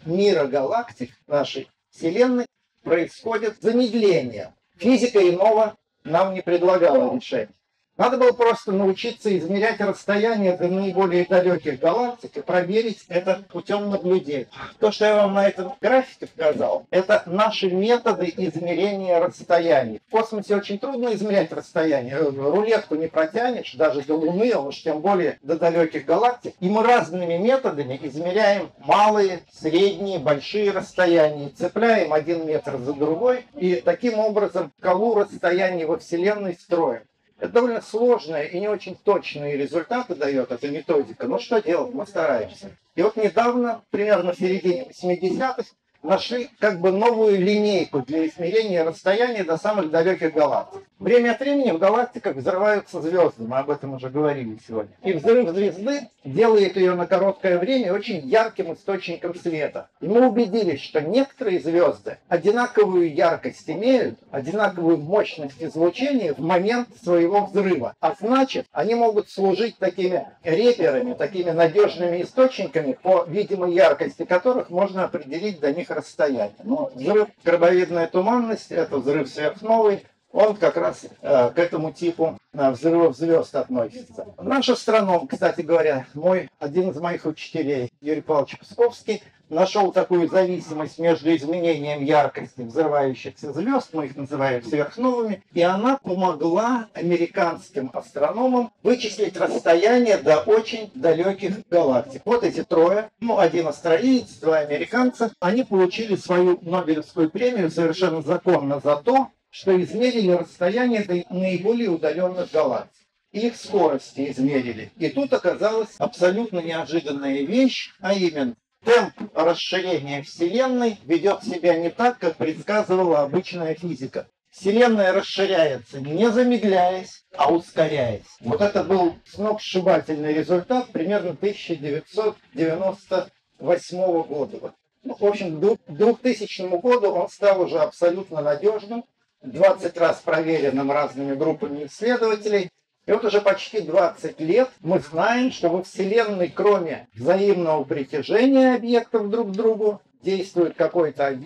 мира галактик нашей Вселенной происходит замедление. Физика иного нам не предлагала решения. Надо было просто научиться измерять расстояние до наиболее далеких галактик и проверить это путем наблюдения. То, что я вам на этом графике показал, это наши методы измерения расстояний. В космосе очень трудно измерять расстояние. Рулетку не протянешь, даже до Луны, а уж тем более до далеких галактик. И мы разными методами измеряем малые, средние, большие расстояния. Цепляем один метр за другой и таким образом колу расстояний во Вселенной строим. Это довольно сложные и не очень точные результаты дает эта методика. Но что делать, мы стараемся. И вот недавно, примерно в середине 80-х, нашли как бы новую линейку для измерения расстояния до самых далеких галактик. Время от времени в галактиках взрываются звезды, мы об этом уже говорили сегодня. И взрыв звезды делает ее на короткое время очень ярким источником света. И мы убедились, что некоторые звезды одинаковую яркость имеют, одинаковую мощность излучения в момент своего взрыва. А значит, они могут служить такими реперами, такими надежными источниками, по видимой яркости которых можно определить до них расстояние. Ну, взрыв гробовидная туманность, это взрыв сверхновой, он как раз э, к этому типу э, взрывов звезд относится. Наш астроном, кстати говоря, мой, один из моих учителей, Юрий Павлович Псковский, нашел такую зависимость между изменением яркости взрывающихся звезд, мы их называем сверхновыми, и она помогла американским астрономам вычислить расстояние до очень далеких галактик. Вот эти трое, ну, один австралиец, два американца, они получили свою Нобелевскую премию совершенно законно за то, что измерили расстояние до наиболее удаленных галактик. Их скорости измерили. И тут оказалась абсолютно неожиданная вещь, а именно темп расширения Вселенной ведет себя не так, как предсказывала обычная физика. Вселенная расширяется не замедляясь, а ускоряясь. Вот это был сногсшибательный результат примерно 1998 года. Ну, в общем, к 2000 году он стал уже абсолютно надежным, 20 раз проверенным разными группами исследователей. И вот уже почти 20 лет мы знаем, что во Вселенной, кроме взаимного притяжения объектов друг к другу, действует какой-то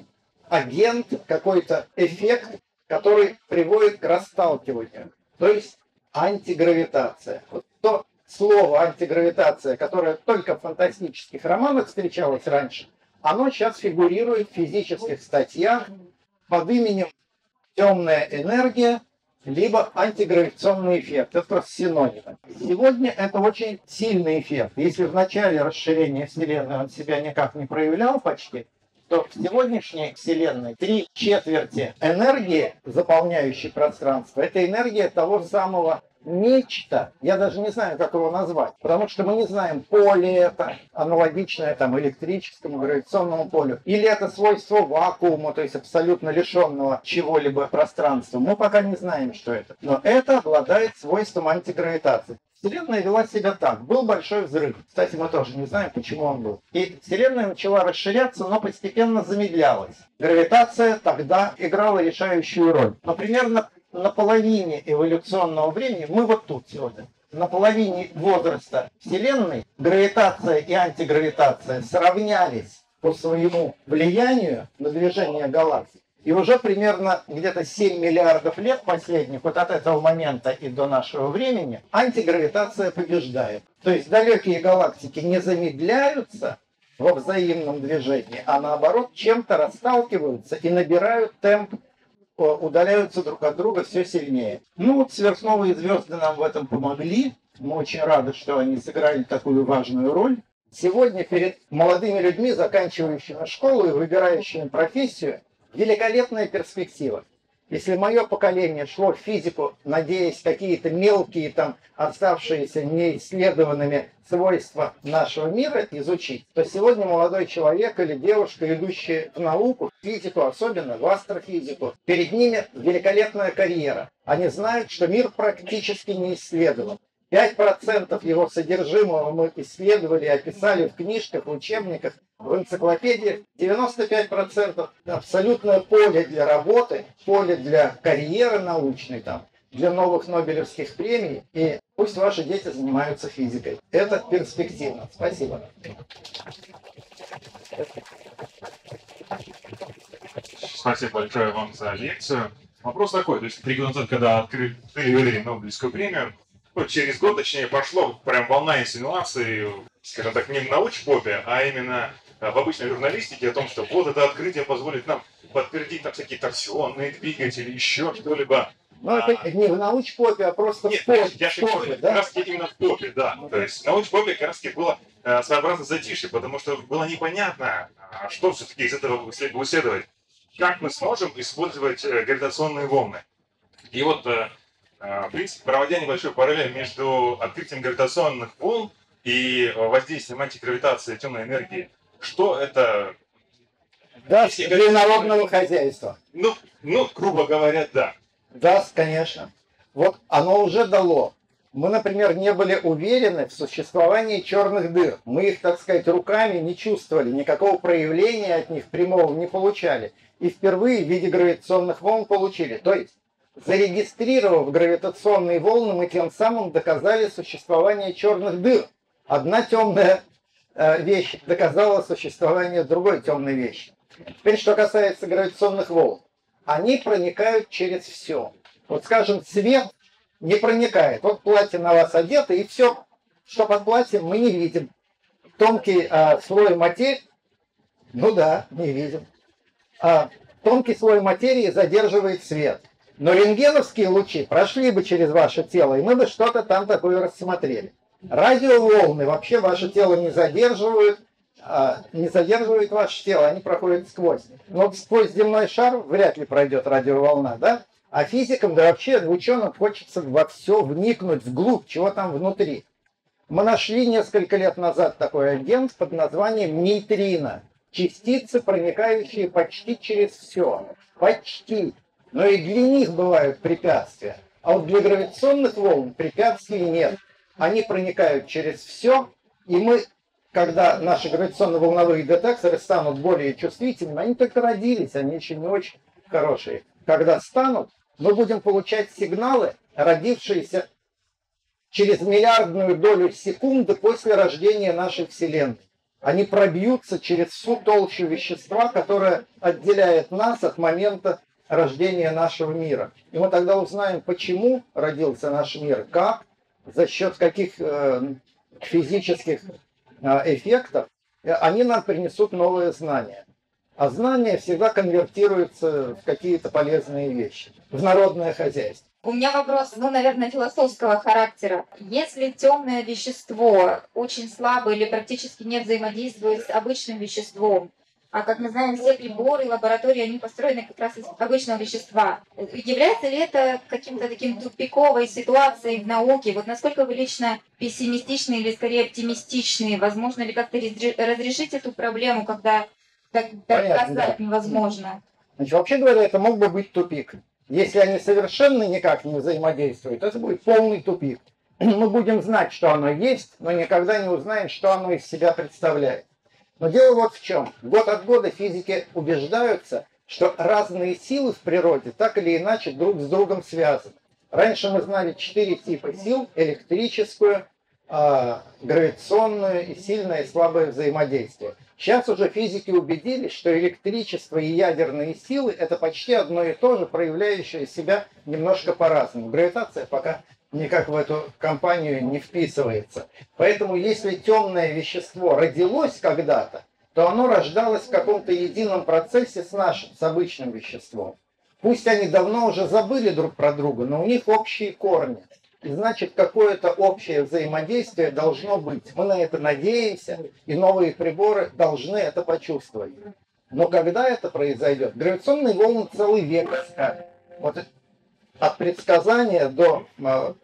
агент, какой-то эффект, который приводит к расталкиванию. То есть антигравитация. Вот то слово антигравитация, которое только в фантастических романах встречалось раньше, оно сейчас фигурирует в физических статьях под именем темная энергия, либо антигравитационный эффект. Это просто синонимы. Сегодня это очень сильный эффект. Если в начале расширения Вселенной он себя никак не проявлял почти, то в сегодняшней Вселенной три четверти энергии, заполняющей пространство, это энергия того самого нечто, я даже не знаю, как его назвать, потому что мы не знаем, поле это аналогичное там электрическому гравитационному полю, или это свойство вакуума, то есть абсолютно лишенного чего-либо пространства. Мы пока не знаем, что это. Но это обладает свойством антигравитации. Вселенная вела себя так. Был большой взрыв. Кстати, мы тоже не знаем, почему он был. И Вселенная начала расширяться, но постепенно замедлялась. Гравитация тогда играла решающую роль. Но примерно на половине эволюционного времени, мы вот тут сегодня, на половине возраста Вселенной гравитация и антигравитация сравнялись по своему влиянию на движение галактик. И уже примерно где-то 7 миллиардов лет последних, вот от этого момента и до нашего времени, антигравитация побеждает. То есть далекие галактики не замедляются во взаимном движении, а наоборот чем-то расталкиваются и набирают темп удаляются друг от друга все сильнее. Ну вот сверхновые звезды нам в этом помогли. Мы очень рады, что они сыграли такую важную роль. Сегодня перед молодыми людьми, заканчивающими школу и выбирающими профессию, великолепная перспектива. Если мое поколение шло в физику, надеясь какие-то мелкие там оставшиеся неисследованными свойства нашего мира изучить, то сегодня молодой человек или девушка, идущие в науку, физику, особенно в астрофизику, перед ними великолепная карьера. Они знают, что мир практически не исследован. 5% его содержимого мы исследовали описали в книжках, в учебниках, в энциклопедиях. 95% абсолютное поле для работы, поле для карьеры научной там, для новых Нобелевских премий. И пусть ваши дети занимаются физикой. Это перспективно. Спасибо. Спасибо большое вам за лекцию. Вопрос такой, то есть три года назад, когда открыли Нобелевскую премию, ну, через год, точнее, пошло прям волна инсинуаций, скажем так, не в научпопе, а именно э, в обычной журналистике о том, что вот это открытие позволит нам подтвердить там всякие торсионные двигатели, еще что-либо. Ну, а, это не в научпопе, а просто нет, в попе. Я же попе, да? как раз именно в попе, да. Ну, То есть в научпопе как раз было э, своеобразно затишье, потому что было непонятно, а что все-таки из этого исследовать. Как мы сможем использовать э, гравитационные волны. И вот а, в принципе, проводя небольшой параллель между открытием гравитационных волн и воздействием антигравитации темной энергии, что это Даст для народного хозяйства. Ну, ну, грубо говоря, да. Даст, конечно. Вот оно уже дало. Мы, например, не были уверены в существовании черных дыр. Мы их, так сказать, руками не чувствовали, никакого проявления от них прямого не получали. И впервые в виде гравитационных волн получили. То есть Зарегистрировав гравитационные волны, мы тем самым доказали существование черных дыр. Одна темная э, вещь доказала существование другой темной вещи. Теперь, что касается гравитационных волн. Они проникают через все. Вот, скажем, цвет не проникает. Вот платье на вас одето, и все, что под платьем, мы не видим. Тонкий э, слой материи, ну да, не видим. А тонкий слой материи задерживает свет. Но рентгеновские лучи прошли бы через ваше тело, и мы бы что-то там такое рассмотрели. Радиоволны вообще ваше тело не задерживают, а, не задерживают ваше тело, они проходят сквозь. Но сквозь земной шар вряд ли пройдет радиоволна, да? А физикам, да вообще ученым хочется во все вникнуть вглубь, чего там внутри. Мы нашли несколько лет назад такой агент под названием нейтрино. Частицы, проникающие почти через все. Почти но и для них бывают препятствия. А вот для гравитационных волн препятствий нет. Они проникают через все, и мы, когда наши гравитационно-волновые детекторы станут более чувствительными, они только родились, они еще не очень хорошие. Когда станут, мы будем получать сигналы, родившиеся через миллиардную долю секунды после рождения нашей Вселенной. Они пробьются через всю толщу вещества, которая отделяет нас от момента рождения нашего мира. И мы тогда узнаем, почему родился наш мир, как, за счет каких э, физических э, эффектов, э, они нам принесут новые знания. А знания всегда конвертируются в какие-то полезные вещи, в народное хозяйство. У меня вопрос, ну, наверное, философского характера. Если темное вещество очень слабо или практически не взаимодействует с обычным веществом, а как мы знаем, все приборы, лаборатории, они построены как раз из обычного вещества. Является ли это каким-то таким тупиковой ситуацией в науке? Вот насколько вы лично пессимистичны или скорее оптимистичны? Возможно ли как-то разрешить эту проблему, когда доказать да. невозможно? Значит, вообще говоря, это мог бы быть тупик. Если они совершенно никак не взаимодействуют, это будет полный тупик. Мы будем знать, что оно есть, но никогда не узнаем, что оно из себя представляет. Но дело вот в чем. Год от года физики убеждаются, что разные силы в природе так или иначе друг с другом связаны. Раньше мы знали четыре типа сил. Электрическую, э, гравитационную и сильное и слабое взаимодействие. Сейчас уже физики убедились, что электричество и ядерные силы это почти одно и то же, проявляющее себя немножко по-разному. Гравитация пока никак в эту компанию не вписывается. Поэтому если темное вещество родилось когда-то, то оно рождалось в каком-то едином процессе с нашим, с обычным веществом. Пусть они давно уже забыли друг про друга, но у них общие корни. И значит, какое-то общее взаимодействие должно быть. Мы на это надеемся, и новые приборы должны это почувствовать. Но когда это произойдет? Гравитационные волны целый век. Вот от предсказания до э,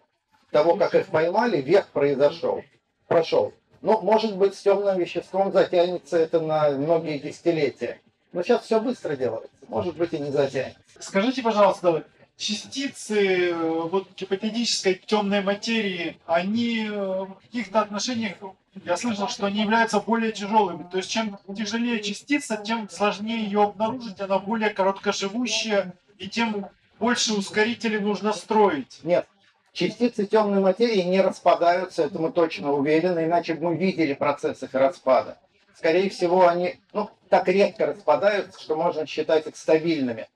того, как их поймали, век произошел, прошел. Ну, может быть, с темным веществом затянется это на многие десятилетия. Но сейчас все быстро делается. Может быть, и не затянется. Скажите, пожалуйста, частицы э, вот гипотетической темной материи, они э, в каких-то отношениях, я слышал, что они являются более тяжелыми. То есть чем тяжелее частица, тем сложнее ее обнаружить, она более короткоживущая, и тем больше ускорителей нужно строить. Нет, частицы темной материи не распадаются, это мы точно уверены, иначе бы мы видели процесс их распада. Скорее всего, они ну, так редко распадаются, что можно считать их стабильными.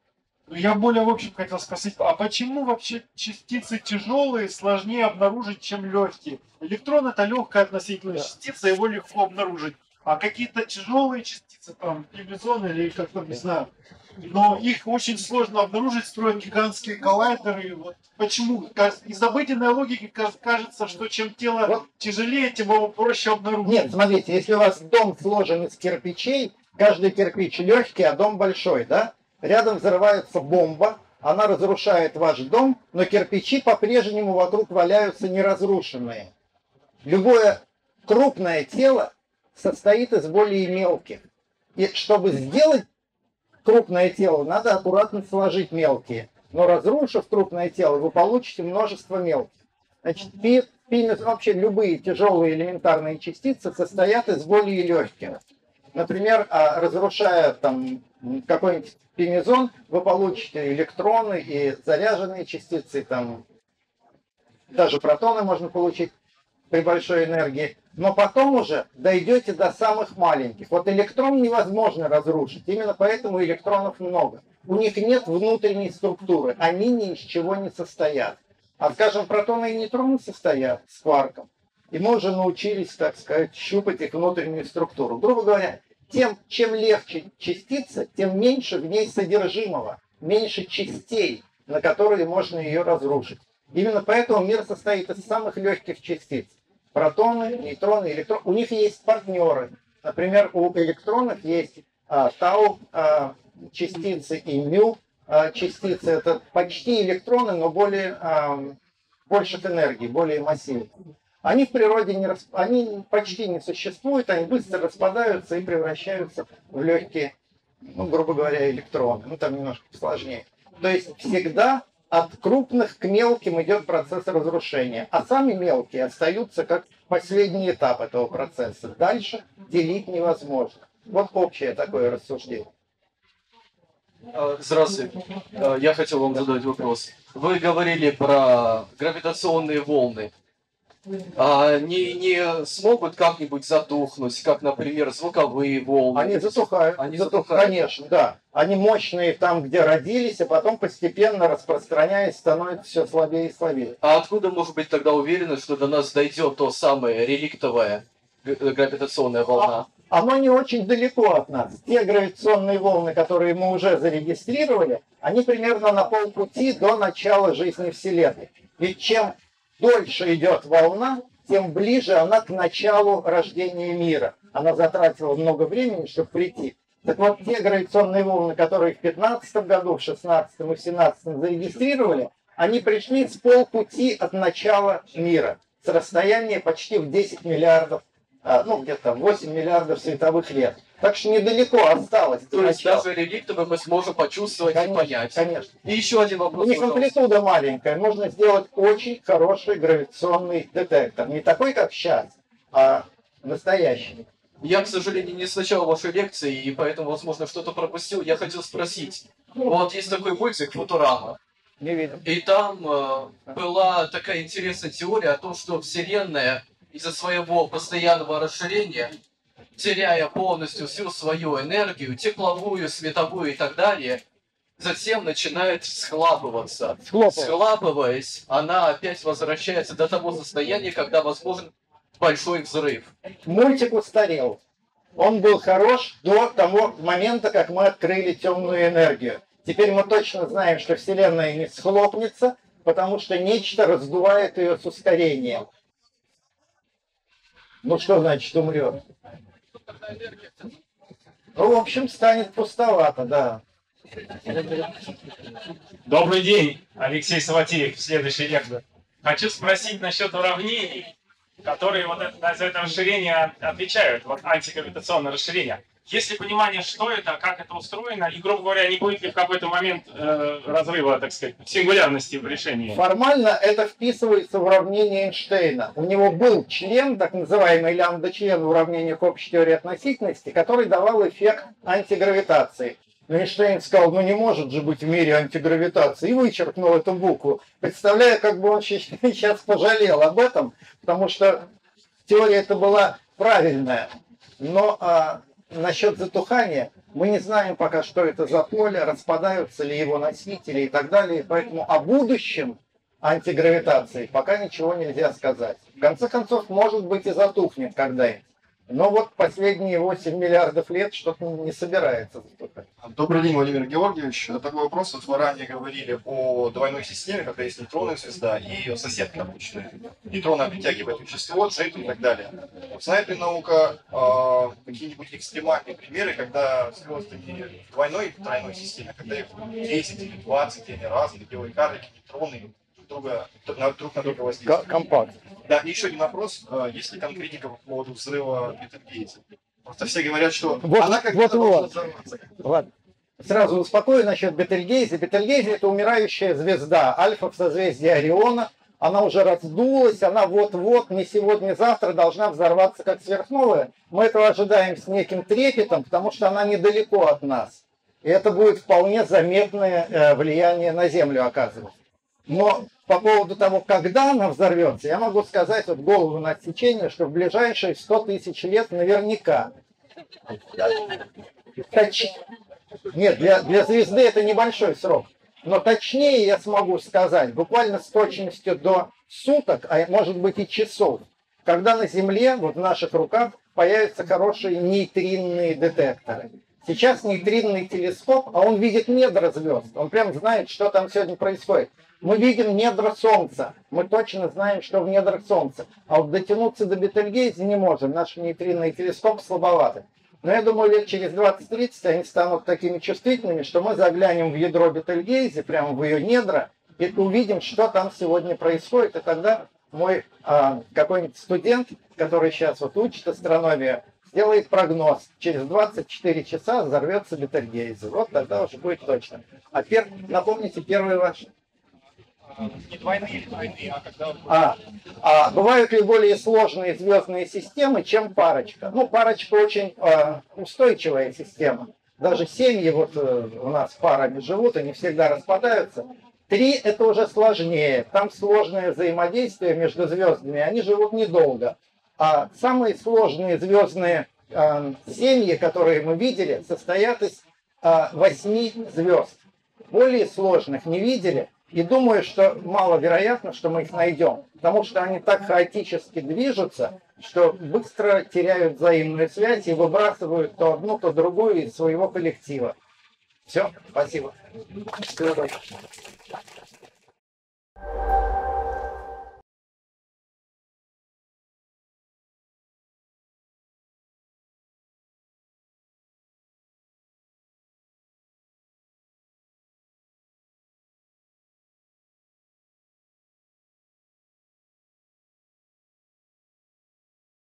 Но я более в общем хотел спросить, а почему вообще частицы тяжелые сложнее обнаружить, чем легкие? Электрон это легкая относительно Да. частица, его легко обнаружить. А какие-то тяжелые частицы, там, пивизон или как-то, не знаю, но их очень сложно обнаружить, строят гигантские коллайдеры. Вот почему? Из обыденной логики ка- кажется, что чем тело Вот. тяжелее, тем его проще обнаружить. Нет, смотрите, если у вас дом сложен из кирпичей, каждый кирпич легкий, а дом большой, да? Рядом взрывается бомба, она разрушает ваш дом, но кирпичи по-прежнему вокруг валяются неразрушенные. Любое крупное тело состоит из более мелких. И чтобы сделать крупное тело, надо аккуратно сложить мелкие. Но разрушив крупное тело, вы получите множество мелких. Значит, пи- пимес- вообще любые тяжелые элементарные частицы состоят из более легких. Например, а, разрушая там какой-нибудь пимезон, вы получите электроны и заряженные частицы, там даже протоны можно получить при большой энергии. Но потом уже дойдете до самых маленьких. Вот электрон невозможно разрушить. Именно поэтому электронов много. У них нет внутренней структуры. Они ни из чего не состоят. А, скажем, протоны и нейтроны состоят с кварком. И мы уже научились, так сказать, щупать их внутреннюю структуру. Грубо говоря, тем, чем легче частица, тем меньше в ней содержимого, меньше частей, на которые можно ее разрушить. Именно поэтому мир состоит из самых легких частиц. Протоны, нейтроны, электроны. У них есть партнеры. Например, у электронов есть а, тау а, частицы и мю а, частицы. Это почти электроны, но более а, больших энергий, более массивных. Они в природе не расп- они почти не существуют, они быстро распадаются и превращаются в легкие, ну, грубо говоря, электроны. Ну, там немножко сложнее. То есть всегда от крупных к мелким идет процесс разрушения, а сами мелкие остаются как последний этап этого процесса. Дальше делить невозможно. Вот общее такое рассуждение. А, Здравствуйте. А, Я хотел вам задать вопрос. Вы говорили про гравитационные волны. А Они не смогут как-нибудь затухнуть, как, например, звуковые волны? Они затухают. Они Затух- затухают. Конечно, да. Они мощные там, где родились, а потом постепенно распространяясь, становятся все слабее и слабее. А откуда может быть тогда уверенность, что до нас дойдет то самое реликтовая г- гравитационная волна? Оно не очень далеко от нас. Те гравитационные волны, которые мы уже зарегистрировали, они примерно на полпути до начала жизни Вселенной. Ведь чем дольше идет волна, тем ближе она к началу рождения мира. Она затратила много времени, чтобы прийти. Так вот, те гравитационные волны, которые в 15 году, в 16 и в 17 зарегистрировали, они пришли с полпути от начала мира, с расстояния почти в 10 миллиардов, а, ну где-то 8 миллиардов световых лет. Так что недалеко осталось. То есть даже реликтовые мы сможем почувствовать и Конечно, понять. конечно. И еще один У вопрос. них пожалуйста. амплитуда маленькая, нужно сделать очень хороший гравитационный детектор. Не такой, как сейчас, а настоящий. Я, к сожалению, не слышал вашей лекции, и поэтому, возможно, что-то пропустил. Я хотел спросить. Вот есть такой мультик «Футурама», Не видим. и там э, была такая интересная теория о том, что Вселенная из-за своего постоянного расширения, теряя полностью всю свою энергию, тепловую, световую и так далее, затем начинает схлапываться. Схлопал. Схлапываясь, она опять возвращается до того состояния, когда возможен большой взрыв. Мультик устарел. Он был хорош до того момента, как мы открыли темную энергию. Теперь мы точно знаем, что Вселенная не схлопнется, потому что нечто раздувает ее с ускорением. Ну что значит умрет? Ну, в общем, станет пустовато, да. Добрый день, Алексей Саватеев, следующий лектор. Хочу спросить насчет уравнений, которые вот это, за это расширение отвечают, вот антигравитационное расширение. Есть ли понимание, что это, как это устроено, и, грубо говоря, не будет ли в какой-то момент э, разрыва, так сказать, сингулярности в решении? Формально это вписывается в уравнение Эйнштейна. У него был член, так называемый лямбда-член в уравнениях общей теории относительности, который давал эффект антигравитации. Но Эйнштейн сказал, ну не может же быть в мире антигравитации, и вычеркнул эту букву. Представляю, как бы он сейчас пожалел об этом, потому что теория это была правильная. Но а, насчет затухания мы не знаем пока, что это за поле, распадаются ли его носители и так далее. Поэтому о будущем антигравитации пока ничего нельзя сказать. В конце концов, может быть и затухнет когда-нибудь. Но вот последние 8 миллиардов лет что-то не собирается. Добрый день, Владимир Георгиевич. Такой вопрос. Вот мы ранее говорили о двойной системе, когда есть нейтронная звезда и соседка обычная. Нейтрона притягивает вещество, джет и так далее. Знает ли наука э, какие-нибудь экстремальные примеры, когда звезды в двойной и тройной системе, когда их 10 или 20 или раз, или белые карлики, нейтроны друга, друг на друг, на друга воздействуют? Компакт. Да, и еще один вопрос. Э, Есть ли конкретика по поводу взрыва Бетельгейза? Просто все говорят, что Вот, она когда-то вот, вот. взорваться. Ладно. Сразу успокою насчет Бетельгейзе. Бетельгейзе это умирающая звезда, альфа в созвездии Ориона. Она уже раздулась, она вот-вот, не сегодня, завтра должна взорваться как сверхновая. Мы этого ожидаем с неким трепетом, потому что она недалеко от нас. И это будет вполне заметное э, влияние на Землю оказывать. Но по поводу того, когда она взорвется, я могу сказать вот голову на отсечение, что в ближайшие 100 тысяч лет наверняка. Точ- Нет, для, для звезды это небольшой срок. Но точнее я смогу сказать, буквально с точностью до суток, а может быть и часов, когда на Земле, вот в наших руках, появятся хорошие нейтринные детекторы. Сейчас нейтринный телескоп, а он видит недра звезд. Он прям знает, что там сегодня происходит. Мы видим недра Солнца. Мы точно знаем, что в недрах Солнца. А вот дотянуться до Бетельгейзе не можем. Наш нейтринный телескоп слабоватый. Но я думаю, лет через 20-30 они станут такими чувствительными, что мы заглянем в ядро Бетельгейзе, прямо в ее недра, и увидим, что там сегодня происходит. И тогда мой а, какой-нибудь студент, который сейчас вот учит астрономию, сделает прогноз. Через 24 часа взорвется Бетельгейзе. Вот тогда уже будет точно. А пер... напомните первый ваш. Не двойные или тройные, а когда... А, а бывают ли более сложные звездные системы, чем парочка? Ну, парочка очень э, устойчивая система. Даже семьи вот э, у нас парами живут, они всегда распадаются. Три это уже сложнее. Там сложное взаимодействие между звездами. Они живут недолго. А самые сложные звездные э, семьи, которые мы видели, состоят из э, восьми звезд. Более сложных не видели. И думаю, что маловероятно, что мы их найдем, потому что они так хаотически движутся, что быстро теряют взаимную связь и выбрасывают то одну, то другую из своего коллектива. Все, спасибо. Всего доброго.